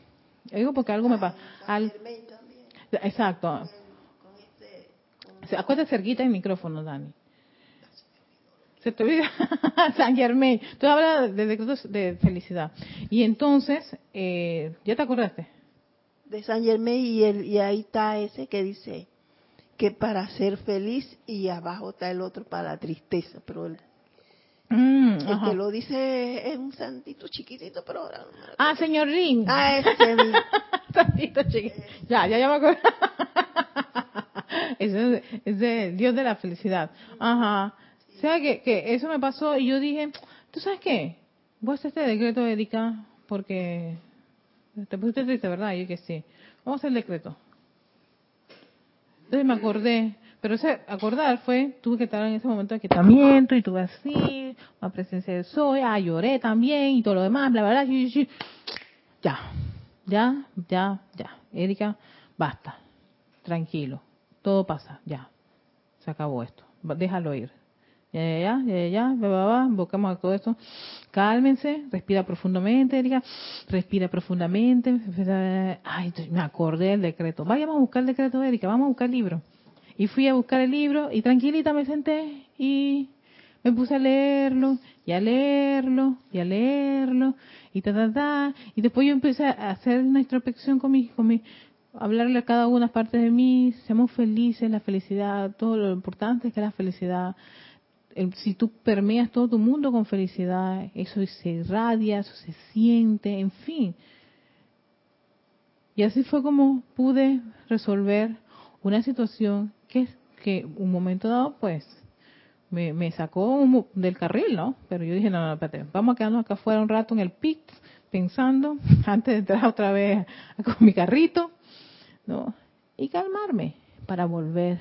Digo porque algo me pasa. Al... Exacto. Acuérdate cerquita el micrófono, Dani. Se te olvida San Germain. Tú hablas de decretos de felicidad. Y entonces, eh, ¿ya te acordaste? De San Germain y, el, y ahí está ese que dice que para ser feliz y abajo está el otro para la tristeza. Pero el Mm, el que lo dice es un santito chiquitito, pero ahora Ah, señor Ring. Ah, ese santito chiquitito. Ya, ya, ya me acuerdo. Ese es de Dios de la felicidad. Ajá. O sea que, que eso me pasó y yo dije, ¿tú sabes qué? Voy a hacer este decreto, Erika, porque te pusiste triste, ¿verdad? Y yo que sí. Vamos a hacer el decreto. Entonces me acordé, pero ese acordar fue, tuve que estar en ese momento de aquietamiento y tuve así, la presencia de soy, ah, lloré también y todo lo demás, bla, bla, bla, ya, ya, ya, ya. Erika, basta. Tranquilo. Todo pasa, ya. Se acabó esto. Déjalo ir. Ya, ya, ya, ya, ya, invocamos a todo esto. Cálmense, respira profundamente, Erika. Respira profundamente. Ay, me acordé del decreto. Vayamos a buscar el decreto, Erika. Vamos a buscar el libro. Y fui a buscar el libro y tranquilita me senté y me puse a leerlo y a leerlo y a leerlo y ta ta ta y después yo empecé a hacer una introspección con mi con mi hablarle a cada una parte de mí seamos felices la felicidad todo lo importante es que la felicidad si tú permeas todo tu mundo con felicidad eso se irradia eso se siente en fin y así fue como pude resolver una situación que que un momento dado pues me, me sacó del carril, ¿no? Pero yo dije, no, no, espérate, vamos a quedarnos acá afuera un rato en el pit, pensando, antes de entrar otra vez con mi carrito, ¿no? Y calmarme para volver.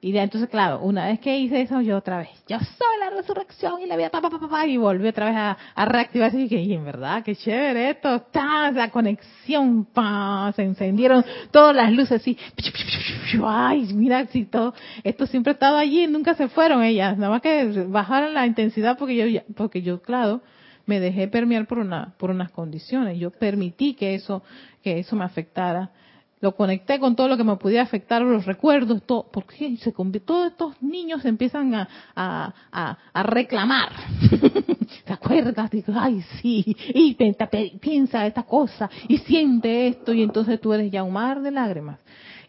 Y de, entonces, claro, una vez que hice eso, yo otra vez, yo soy la resurrección y la vida, pa, pa, pa, pa, y volví otra vez a, a reactivarse y que, y en verdad, qué chévere esto, ta, la conexión, pa, se encendieron todas las luces así, ay, mira, si todo, esto siempre ha estado allí, nunca se fueron ellas, nada más que bajaron la intensidad porque yo, porque yo, claro, me dejé permear por una, por unas condiciones, yo permití que eso, que eso me afectara lo conecté con todo lo que me pudiera afectar, los recuerdos, todo, porque se todos estos niños empiezan a, a, a, reclamar. ¿Te acuerdas? Digo, ay, sí, y piensa esta cosa, y siente esto, y entonces tú eres ya un mar de lágrimas.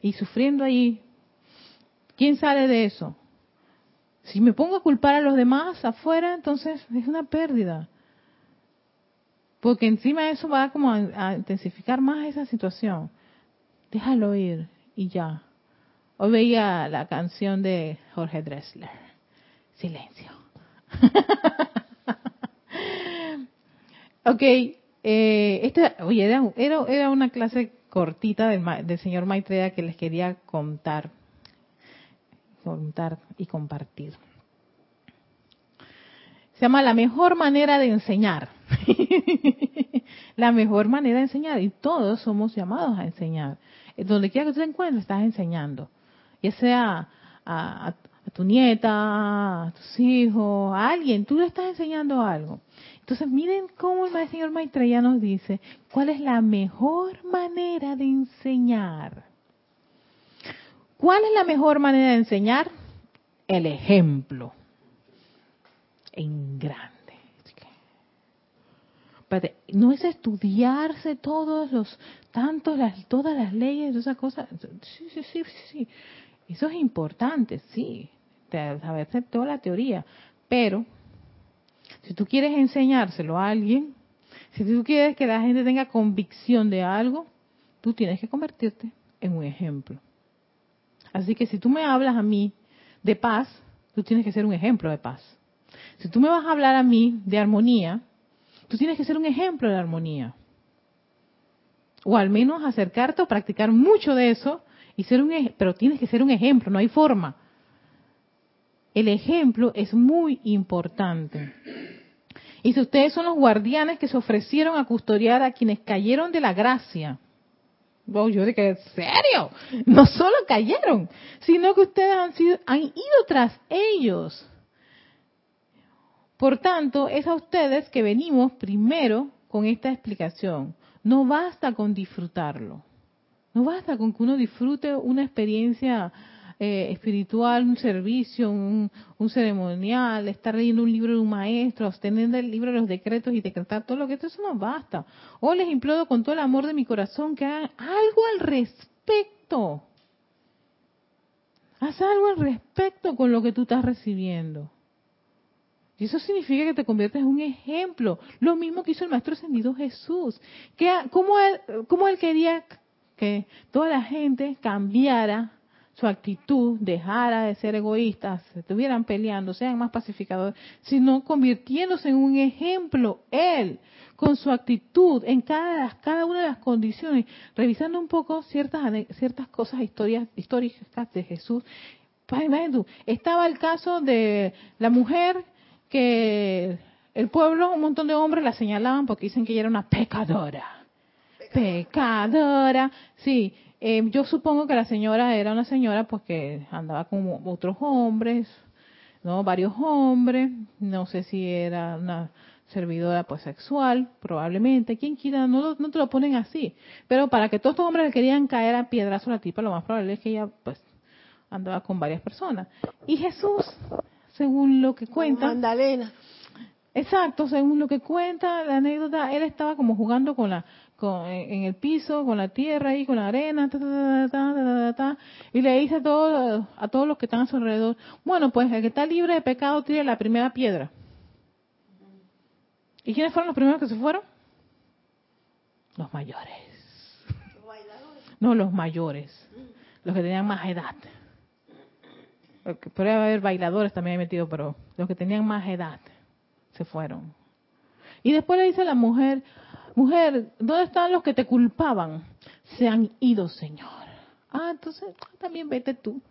Y sufriendo ahí, ¿quién sale de eso? Si me pongo a culpar a los demás afuera, entonces es una pérdida. Porque encima eso va como a intensificar más esa situación déjalo ir y ya. Hoy veía la canción de Jorge Dressler. Silencio. ok, eh, este, oye, era, era, una clase cortita del, del señor Maitreya que les quería contar, contar y compartir. Se llama La mejor manera de enseñar. la mejor manera de enseñar. Y todos somos llamados a enseñar. Donde quiera que tú te encuentres, estás enseñando. Ya sea a, tu nieta, a tus hijos, a alguien, tú le estás enseñando algo. Entonces, miren cómo el señor Maitreya nos dice cuál es la mejor manera de enseñar. ¿Cuál es la mejor manera de enseñar? El ejemplo en grande. No es estudiarse todos los, tantos, las, todas las leyes, esas cosas. Sí, sí, sí, sí. Eso es importante, sí. Saberse toda la teoría. Pero, si tú quieres enseñárselo a alguien, si tú quieres que la gente tenga convicción de algo, tú tienes que convertirte en un ejemplo. Así que si tú me hablas a mí de paz, tú tienes que ser un ejemplo de paz. Si tú me vas a hablar a mí de armonía, tú tienes que ser un ejemplo de armonía. O al menos acercarte o practicar mucho de eso y ser un pero tienes que ser un ejemplo, no hay forma. El ejemplo es muy importante. Y si ustedes son los guardianes que se ofrecieron a custodiar a quienes cayeron de la gracia, Oh, yo dije, ¿en serio? No solo cayeron, sino que ustedes han, sido, han ido tras ellos. Por tanto, es a ustedes que venimos primero con esta explicación. No basta con disfrutarlo. No basta con que uno disfrute una experiencia eh, espiritual, un servicio, un, ceremonial, estar leyendo un libro de un maestro, abstener el libro de los decretos y decretar todo lo que esto eso no basta. O les imploro con todo el amor de mi corazón que hagan algo al respecto. Haz algo al respecto con lo que tú estás recibiendo. Y eso significa que te conviertes en un ejemplo. Lo mismo que hizo el Maestro Ascendido Jesús. Que, ¿cómo, él, ¿Cómo él quería que toda la gente cambiara su actitud, dejara de ser egoístas, se estuvieran peleando, sean más pacificadores, sino convirtiéndose en un ejemplo, él, con su actitud en cada, una de las condiciones, revisando un poco ciertas, ciertas cosas históricas de Jesús. Estaba el caso de la mujer que el pueblo, un montón de hombres la señalaban porque dicen que ella era una pecadora. pecadora. Sí, eh, yo supongo que la señora era una señora pues que andaba con otros hombres, ¿no? Varios hombres, no sé si era una servidora pues sexual, probablemente, quien quiera, no, no te lo ponen así, pero para que todos estos hombres le querían caer a piedrazo a la tipa, lo más probable es que ella pues andaba con varias personas. Y Jesús, según lo que cuenta... Magdalena. Exacto, según lo que cuenta la anécdota, él estaba como jugando con la con, en el piso, con la tierra y con la arena, y le dice a todos, a todos los que están a su alrededor, bueno, pues el que está libre de pecado tire la primera piedra. ¿Y quiénes fueron los primeros que se fueron? Los mayores. No, los mayores, los que tenían más edad. Podría haber bailadores también metido, pero los que tenían más edad se fueron. Y después le dice a la mujer, mujer, ¿dónde están los que te culpaban? Se han ido, Señor. Ah, entonces también vete tú.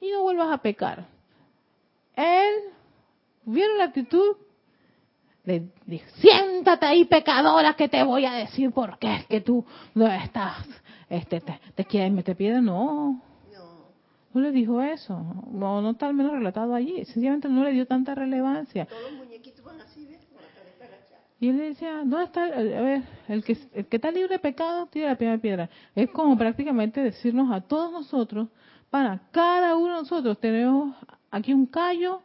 Y no vuelvas a pecar. Él, ¿vieron la actitud? Le dijo, siéntate ahí, pecadora, que te voy a decir por qué es que tú no estás, este, te, te quieres meter piedra. No, no le dijo eso. No, no está al menos relatado allí. Sencillamente no le dio tanta relevancia. Todos los muñequitos van así, ¿ves? Y él le decía, ¿dónde está? A ver, el que, el que está libre de pecado, tira la primera piedra. Es como prácticamente decirnos a todos nosotros, para cada uno de nosotros tenemos aquí un callo,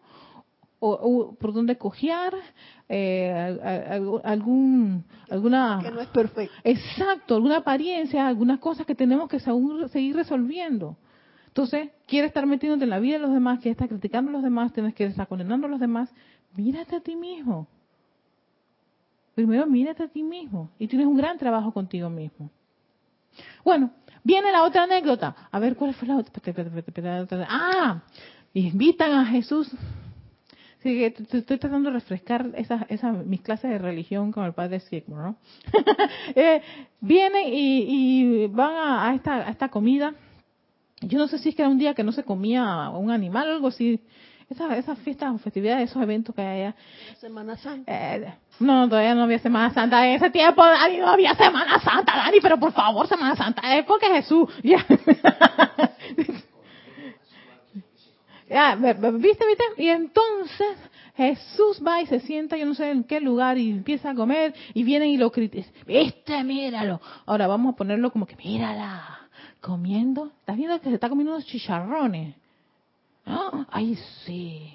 o, por donde cojear, eh, algún, alguna... Que no es perfecto. Exacto, alguna apariencia, algunas cosas que tenemos que seguir resolviendo. Entonces, quieres estar metiéndote en la vida de los demás, quieres estar criticando a los demás, tienes que estar condenando a los demás. Mírate a ti mismo. Primero mírate a ti mismo. Y tienes un gran trabajo contigo mismo. Bueno, viene la otra anécdota. A ver, ¿cuál fue la otra? Ah, invitan a Jesús. Sí, estoy tratando de refrescar esas, mis clases de religión con el padre Sigmund, ¿no? eh, vienen y, van a, esta, a esta comida yo no sé si es que era un día que no se comía un animal o algo así. Esas esa fiestas o festividades, esos eventos que hay allá. Semana Santa. Eh, no, todavía no había Semana Santa. En ese tiempo, Dani, no había Semana Santa, Dani, pero por favor, Semana Santa. Es porque Jesús. Ya. ya, ¿viste, viste? Y entonces Jesús va y se sienta, yo no sé en qué lugar, y empieza a comer, y vienen y lo critican. ¿Viste? Míralo. Ahora vamos a ponerlo como que, mírala comiendo. ¿Estás viendo que se está comiendo unos chicharrones? ¡Ah! ¡Ay, sí!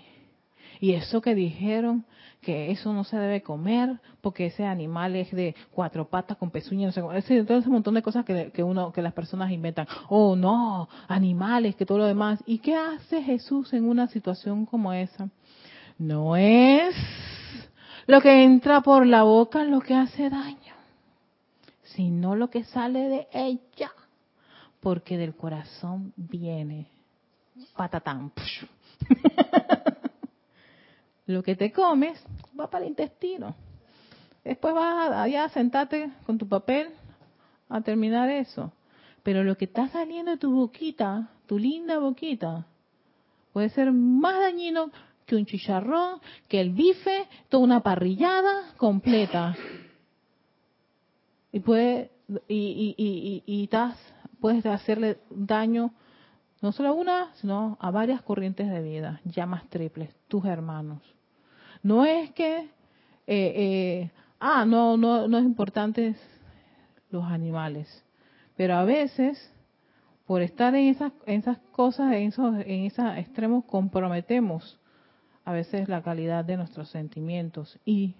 Y eso que dijeron que eso no se debe comer porque ese animal es de cuatro patas con pezuñas, no sé, ese, todo ese montón de cosas que, que uno que las personas inventan. Oh, no, animales, que todo lo demás. ¿Y qué hace Jesús en una situación como esa? No es lo que entra por la boca lo que hace daño, sino lo que sale de ella porque del corazón viene patatán. Lo que te comes va para el intestino. Después vas allá a sentarte con tu papel a terminar eso. Pero lo que está saliendo de tu boquita, tu linda boquita, puede ser más dañino que un chicharrón, que el bife, toda una parrillada completa. Y puede y, y, y, y estás puedes hacerle daño no solo a una, sino a varias corrientes de vida, llamas triples, tus hermanos. No es que, eh, eh, ah, no, no, no es importante los animales, pero a veces, por estar en esas, en esas cosas, en esos, en esos extremos, comprometemos a veces la calidad de nuestros sentimientos y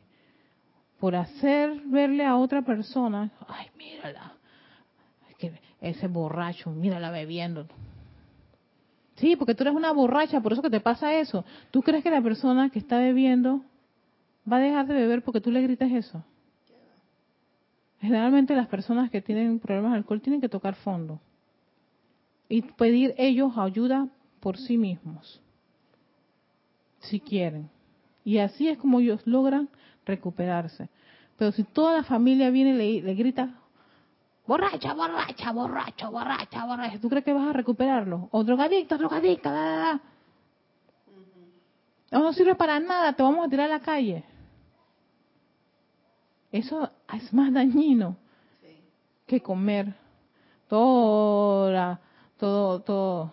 por hacer verle a otra persona, ay, mírala, ese borracho, mírala bebiendo. Sí, porque tú eres una borracha, por eso que te pasa eso. ¿Tú crees que la persona que está bebiendo va a dejar de beber porque tú le grites eso? Generalmente las personas que tienen problemas de alcohol tienen que tocar fondo y pedir ellos ayuda por sí mismos, si quieren. Y así es como ellos logran recuperarse. Pero si toda la familia viene y le grita, borracha, borracha, borracho, borracha, borracha. ¿Tú crees que vas a recuperarlo? O drogadicto, drogadicta, da, No sirve para nada, te vamos a tirar a la calle. Eso es más dañino. que comer toda, todo, todo,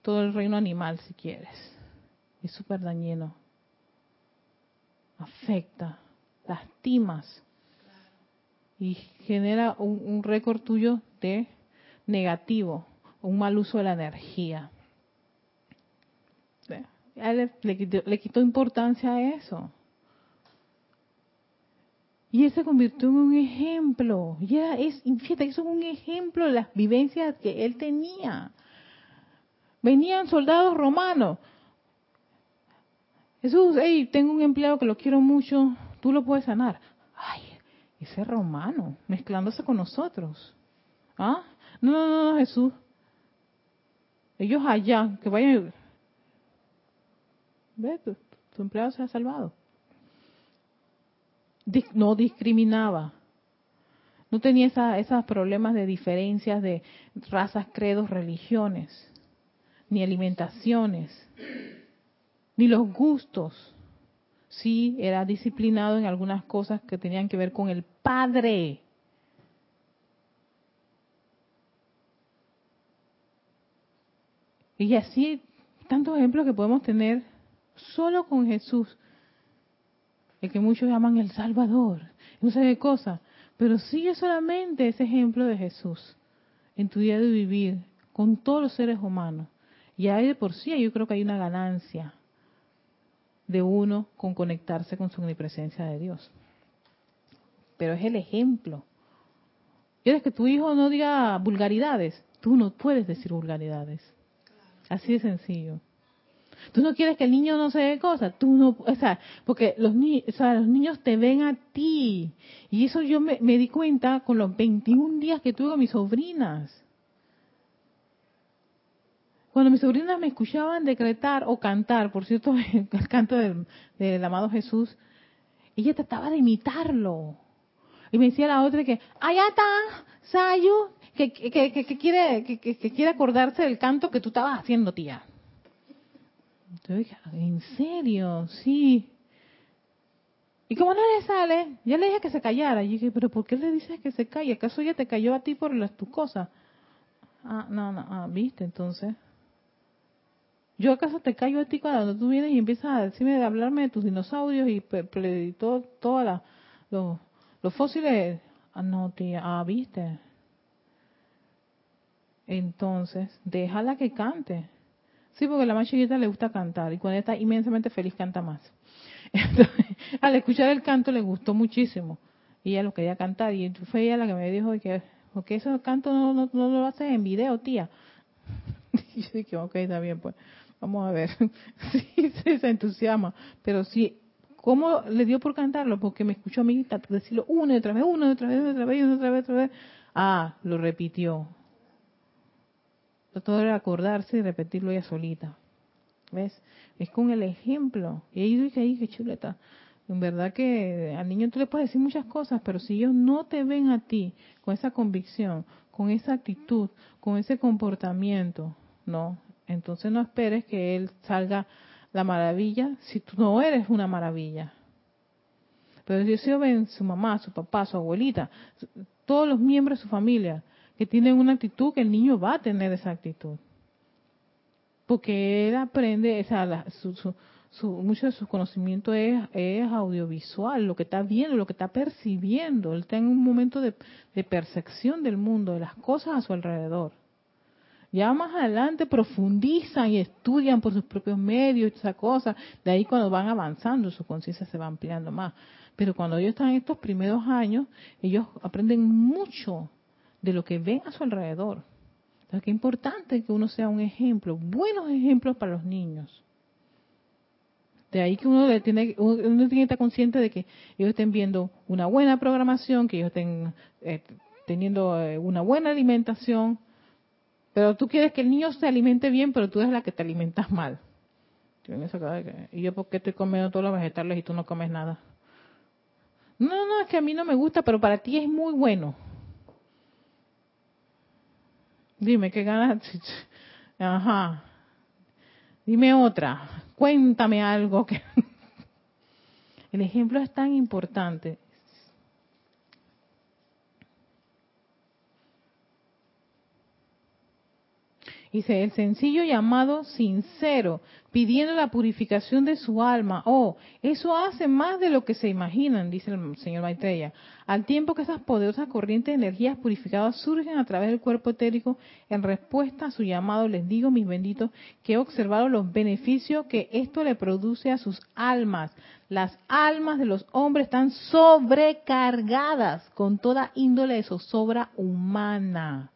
todo el reino animal si quieres. Es súper dañino. Afecta, lastimas y genera un, récord tuyo de negativo, un mal uso de la energía. Le, le, quitó, importancia a eso. Y él se convirtió en un ejemplo. Ya es, fíjate, eso es un ejemplo de las vivencias que él tenía. Venían soldados romanos. Jesús, hey, tengo un empleado que lo quiero mucho, tú lo puedes sanar. Ay, ese romano, mezclándose con nosotros. ¿Ah? No, no, no, Jesús. Ellos allá, que vayan. Ve, tu, tu empleado se ha salvado. No discriminaba. No tenía esos problemas de diferencias de razas, credos, religiones, ni alimentaciones, ni los gustos sí era disciplinado en algunas cosas que tenían que ver con el Padre. Y así, tantos ejemplos que podemos tener solo con Jesús, el que muchos llaman el Salvador, no sé qué cosa, pero sigue solamente ese ejemplo de Jesús en tu día de vivir con todos los seres humanos. Y ahí de por sí yo creo que hay una ganancia de uno con conectarse con su omnipresencia de Dios. Pero es el ejemplo. ¿Quieres que tu hijo no diga vulgaridades? Tú no puedes decir vulgaridades. Así de sencillo. Tú no quieres que el niño no se dé cosas, tú no, o sea, porque los, los niños te ven a ti. Y eso yo me, me di cuenta con los 21 días que tuve con mis sobrinas. Cuando mis sobrinas me escuchaban decretar o cantar, por cierto, el canto del, amado Jesús, ella trataba de imitarlo. Y me decía la otra que, allá está, Sayu, que, quiere, que, quiere acordarse del canto que tú estabas haciendo, tía. Yo dije, ¿en serio? Sí. Y como no le sale, ya le dije que se callara. Y dije, ¿pero por qué le dices que se calle? ¿Acaso ella te cayó a ti por las, tus cosas? Ah, no, no, ah, viste, entonces. ¿Yo acaso te callo a ti cuando tú vienes y empiezas a decirme de hablarme de tus dinosaurios y, y todo, todos los, fósiles? Ah, no, tía, ah, viste. Entonces, déjala que cante. Sí, porque a la más chiquita le gusta cantar y cuando está inmensamente feliz canta más. Entonces, al escuchar el canto le gustó muchísimo y ella lo quería cantar y fue ella la que me dijo que porque esos cantos no, no, no lo haces en video, tía. Y yo dije, ok, está bien, pues. Vamos a ver. sí, se entusiasma. Pero sí, ¿cómo le dio por cantarlo? Porque me escuchó a mí decirlo una y otra vez, una y otra vez, otra vez, otra vez, otra vez. Ah, lo repitió. Todo era acordarse y repetirlo ella solita. ¿Ves? Es con el ejemplo. Y ahí dije, ahí, qué chuleta. En verdad que al niño tú le puedes decir muchas cosas, pero si ellos no te ven a ti con esa convicción, con esa actitud, con ese comportamiento, no, entonces no esperes que él salga la maravilla si tú no eres una maravilla. Pero si ellos ven su mamá, su papá, su abuelita, todos los miembros de su familia que tienen una actitud, que el niño va a tener esa actitud. Porque él aprende, o sea, su, mucho de su conocimiento es, audiovisual, lo que está viendo, lo que está percibiendo. Él está en un momento de percepción del mundo, de las cosas a su alrededor. Ya más adelante profundizan y estudian por sus propios medios, esa cosa. De ahí cuando van avanzando, su conciencia se va ampliando más. Pero cuando ellos están en estos primeros años, ellos aprenden mucho de lo que ven a su alrededor. Entonces, qué importante que uno sea un ejemplo, buenos ejemplos para los niños. De ahí que uno tiene, uno tiene que estar consciente de que ellos estén viendo una buena programación, que ellos estén eh, teniendo eh, una buena alimentación, pero tú quieres que el niño se alimente bien, pero tú eres la que te alimentas mal. ¿Y yo por qué estoy comiendo todos los vegetales y tú no comes nada? No, no, es que a mí no me gusta, pero para ti es muy bueno. Dime, ¿qué ganas? Ajá. Dime otra. Cuéntame algo que... El ejemplo es tan importante. Dice, el sencillo llamado sincero, pidiendo la purificación de su alma. Oh, eso hace más de lo que se imaginan, dice el señor Maitreya. Al tiempo que esas poderosas corrientes de energías purificadas surgen a través del cuerpo etérico, en respuesta a su llamado, les digo, mis benditos, que he observado los beneficios que esto le produce a sus almas. Las almas de los hombres están sobrecargadas con toda índole de zozobra humana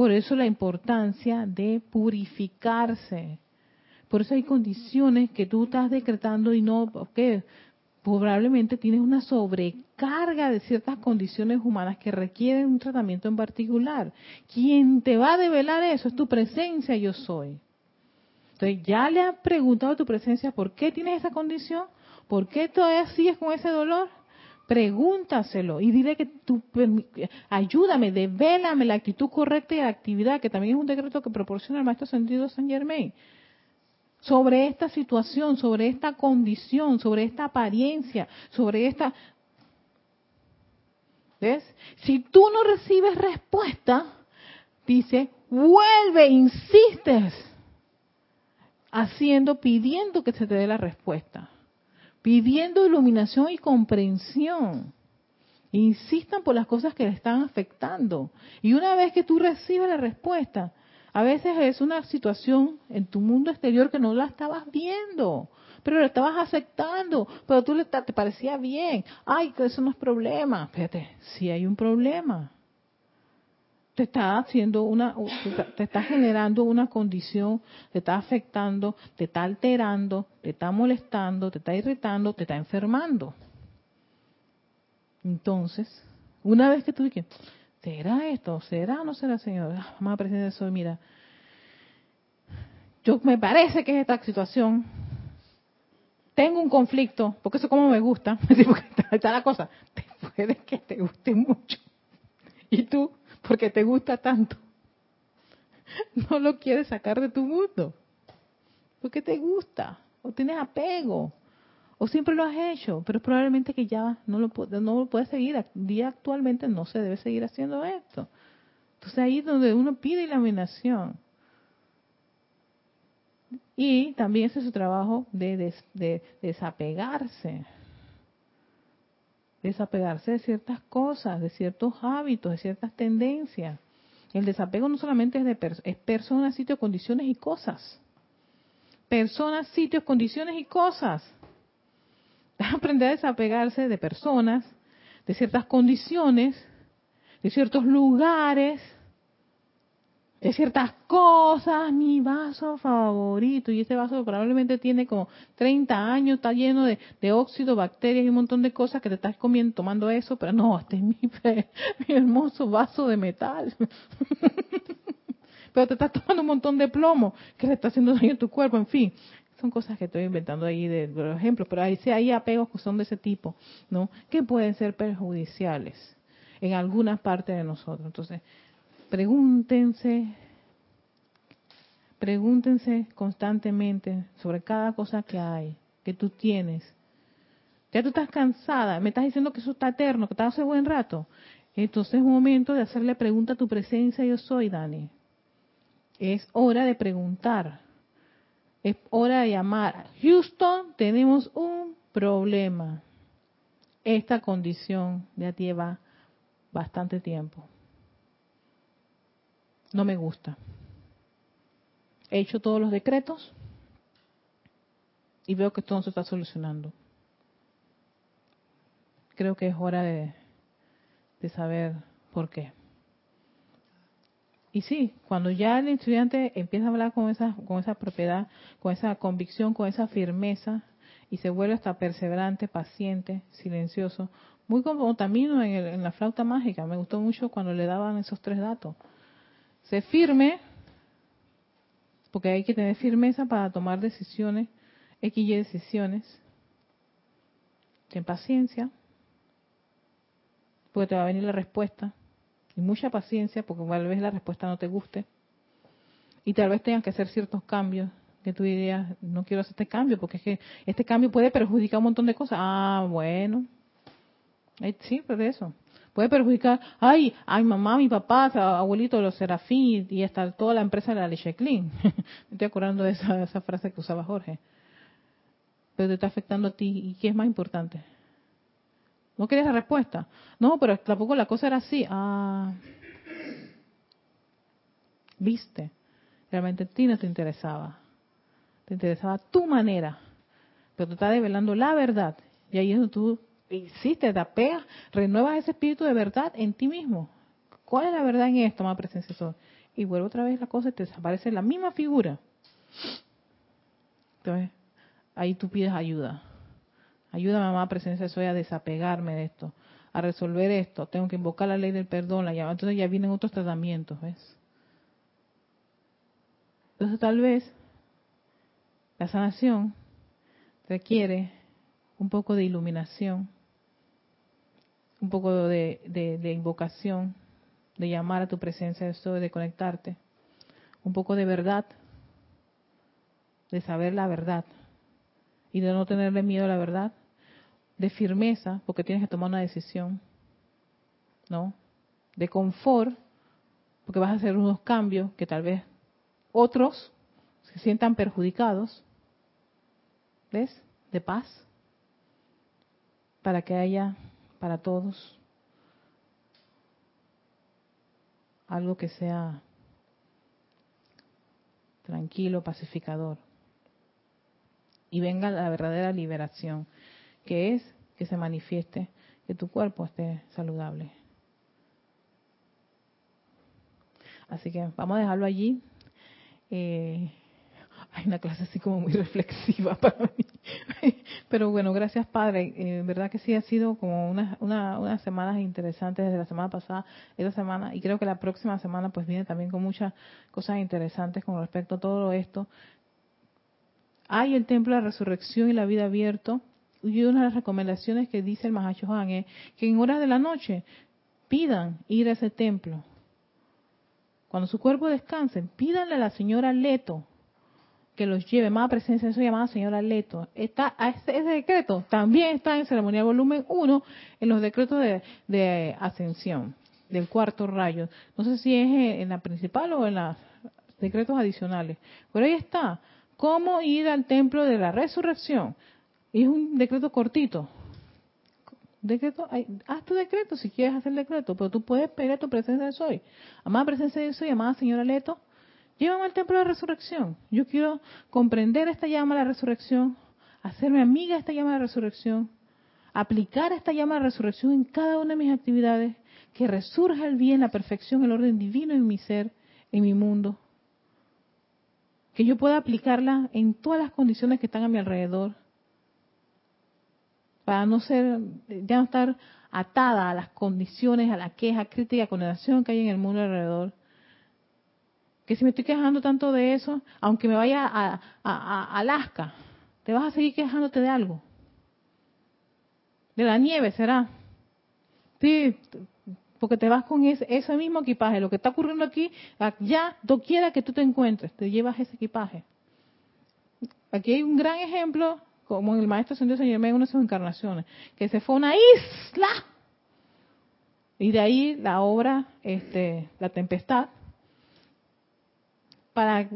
por eso la importancia de purificarse. Por eso hay condiciones que tú estás decretando y no, porque probablemente tienes una sobrecarga de ciertas condiciones humanas que requieren un tratamiento en particular. Quien te va a develar eso es tu presencia, yo soy. Entonces, ya le has preguntado a tu presencia por qué tienes esa condición, por qué todavía sigues con ese dolor pregúntaselo y dile que tú, ayúdame, devélame la actitud correcta y la actividad, que también es un decreto que proporciona el Maestro Sentido San Germain, sobre esta situación, sobre esta condición, sobre esta apariencia, sobre esta... ¿Ves? Si tú no recibes respuesta, dice, vuelve, insistes, haciendo, pidiendo que se te dé la respuesta pidiendo iluminación y comprensión. Insistan por las cosas que le están afectando. Y una vez que tú recibes la respuesta, a veces es una situación en tu mundo exterior que no la estabas viendo, pero la estabas aceptando, pero tú te parecía bien. Ay, que eso no es problema. Fíjate, si hay un problema te está haciendo una, te está generando una condición, te está afectando, te está alterando, te está molestando, te está irritando, te está enfermando. Entonces, una vez que tú dices, ¿será esto? ¿Será o no será, Señor? Ah, vamos a presentar eso, mira, yo me parece que es esta situación, tengo un conflicto, porque eso como me gusta, porque está la cosa, puede que te guste mucho. Y tú, porque te gusta tanto. No lo quieres sacar de tu mundo. Porque te gusta. O tienes apego. O siempre lo has hecho. Pero probablemente que ya no lo, no puedes seguir. Día actualmente no se debe seguir haciendo esto. Entonces ahí es donde uno pide iluminación. Y también ese es su trabajo de, de desapegarse desapegarse de ciertas cosas, de ciertos hábitos, de ciertas tendencias. El desapego no solamente es de es personas, sitios, condiciones y cosas. Personas, sitios, condiciones y cosas. Aprender a desapegarse de personas, de ciertas condiciones, de ciertos lugares, de ciertas cosas, mi vaso favorito, y este vaso probablemente tiene como 30 años, está lleno de, óxido, bacterias y un montón de cosas que te estás comiendo, tomando eso, pero no, este es mi, mi hermoso vaso de metal. pero te estás tomando un montón de plomo que le está haciendo daño a tu cuerpo, en fin. Son cosas que estoy inventando ahí de, de ejemplos, pero ahí sí hay apegos que son de ese tipo, ¿no? Que pueden ser perjudiciales en alguna parte de nosotros. Entonces, pregúntense, pregúntense constantemente sobre cada cosa que hay, que tú tienes. Ya tú estás cansada, me estás diciendo que eso está eterno, que está hace buen rato. Entonces es momento de hacerle pregunta a tu presencia, yo soy, Dani. Es hora de preguntar. Es hora de llamar. Houston, tenemos un problema. Esta condición ya lleva bastante tiempo no me gusta. He hecho todos los decretos y veo que todo se está solucionando. Creo que es hora de, saber por qué. Y sí, cuando ya el estudiante empieza a hablar con esa, con esa propiedad, con esa convicción, con esa firmeza, y se vuelve hasta perseverante, paciente, silencioso, muy como también en, en la flauta mágica, me gustó mucho cuando le daban esos tres datos se firme, porque hay que tener firmeza para tomar decisiones, X y decisiones. Ten paciencia, porque te va a venir la respuesta. Y mucha paciencia, porque tal vez la respuesta no te guste. Y tal vez tengas que hacer ciertos cambios que tú dirías, no quiero hacer este cambio, porque es que este cambio puede perjudicar un montón de cosas. Ah, bueno. Sí, pero eso. Puede perjudicar, ay, ay, mamá, mi papá, abuelito, los serafín y, hasta toda la empresa de la leche clean. Me estoy acordando de esa, esa frase que usaba Jorge. Pero te está afectando a ti. ¿Y qué es más importante? ¿No querías la respuesta? No, pero tampoco la cosa era así. Ah, viste. Realmente a ti no te interesaba. Te interesaba tu manera. Pero te está develando la verdad. Y ahí es donde tú hiciste, te apegas, renuevas ese espíritu de verdad en ti mismo. ¿Cuál es la verdad en esto, más presencia soy? Y vuelve otra vez la cosa y te desaparece la misma figura. Entonces, ahí tú pides ayuda. Ayuda, mamá, presencia soy a desapegarme de esto, a resolver esto. Tengo que invocar la ley del perdón, la. Entonces ya vienen otros tratamientos, ¿ves? Entonces tal vez la sanación requiere un poco de iluminación, un poco de, invocación, de llamar a tu presencia de soy, de conectarte, un poco de verdad, de saber la verdad y de no tenerle miedo a la verdad, de firmeza, porque tienes que tomar una decisión, ¿no? De confort, porque vas a hacer unos cambios que tal vez otros se sientan perjudicados, ¿ves? De paz, para que haya para todos algo que sea tranquilo, pacificador. Y venga la verdadera liberación que es que se manifieste, que tu cuerpo esté saludable. Así que vamos a dejarlo allí. Eh, una clase así como muy reflexiva para mí. Pero bueno, gracias Padre. Eh, verdad que sí ha sido como unas una, semanas interesantes desde la semana pasada, esta semana, y creo que la próxima semana pues viene también con muchas cosas interesantes con respecto a todo esto. Hay el templo de la resurrección y la vida abierto y una de las recomendaciones que dice el Juan es que en horas de la noche pidan ir a ese templo. Cuando su cuerpo descanse, pídanle a la señora Leto que los lleve. Más presencia, eso llamada señora Leto. Está, ese, decreto también está en ceremonial volumen 1 en los decretos de, ascensión del cuarto rayo. No sé si es en la principal o en los decretos adicionales. Pero ahí está. ¿Cómo ir al templo de la resurrección? Es un decreto cortito. Decreto, haz tu decreto si quieres hacer el decreto, pero tú puedes pedir a tu presencia de soy. Amada presencia de soy, amada señora Leto, llévame al templo de la resurrección. Yo quiero comprender esta llama de la resurrección, hacerme amiga de esta llama de resurrección, aplicar esta llama de resurrección en cada una de mis actividades, que resurja el bien, la perfección, el orden divino en mi ser, en mi mundo. Que yo pueda aplicarla en todas las condiciones que están a mi alrededor para no ser, ya no estar atada a las condiciones, a la queja, crítica, condenación que hay en el mundo alrededor. Que si me estoy quejando tanto de eso, aunque me vaya a, Alaska, te vas a seguir quejándote de algo. De la nieve será. Sí, porque te vas con ese, ese mismo equipaje. Lo que está ocurriendo aquí, ya, doquiera que tú te encuentres, te llevas ese equipaje. Aquí hay un gran ejemplo como el maestro Señor Señor en una de sus encarnaciones, que se fue a una isla. Y de ahí la obra, este, la tempestad, para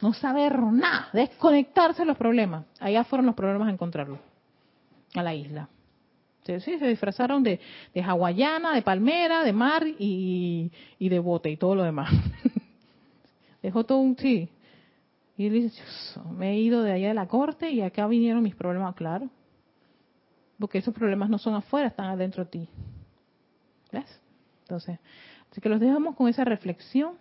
no, saber nada, desconectarse de los problemas. Allá fueron los problemas a encontrarlo, a la isla. Sí, se disfrazaron de, hawaiana, de palmera, de mar y, y de bote y todo lo demás. Dejó todo un, sí, y él dice, me he ido de allá de la corte y acá vinieron mis problemas, claro. Porque esos problemas no son afuera, están adentro de ti. ¿Ves? Entonces, así que los dejamos con esa reflexión.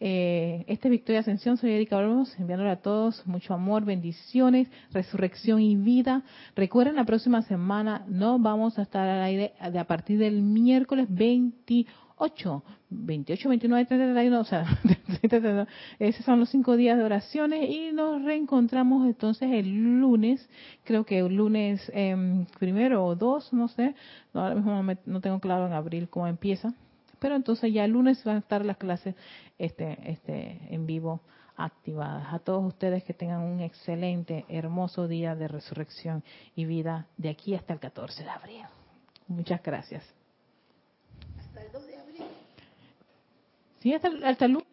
Eh, este Victoria Ascensión, soy Erika Olmos, enviándole a todos mucho amor, bendiciones, resurrección y vida. Recuerden, la próxima semana no vamos a estar al aire a partir del miércoles 28 8, 28, 29, 31, o sea, esos son los cinco días de oraciones y nos reencontramos entonces el lunes, creo que el lunes eh, primero o dos, no sé, ahora mismo no, tengo claro en abril cómo empieza, pero entonces ya el lunes van a estar las clases este, este, en vivo activadas. A todos ustedes que tengan un excelente, hermoso día de resurrección y vida de aquí hasta el 14 de abril. Muchas gracias. Hasta el 2 de abril. Sí, hasta el, hasta el lunes.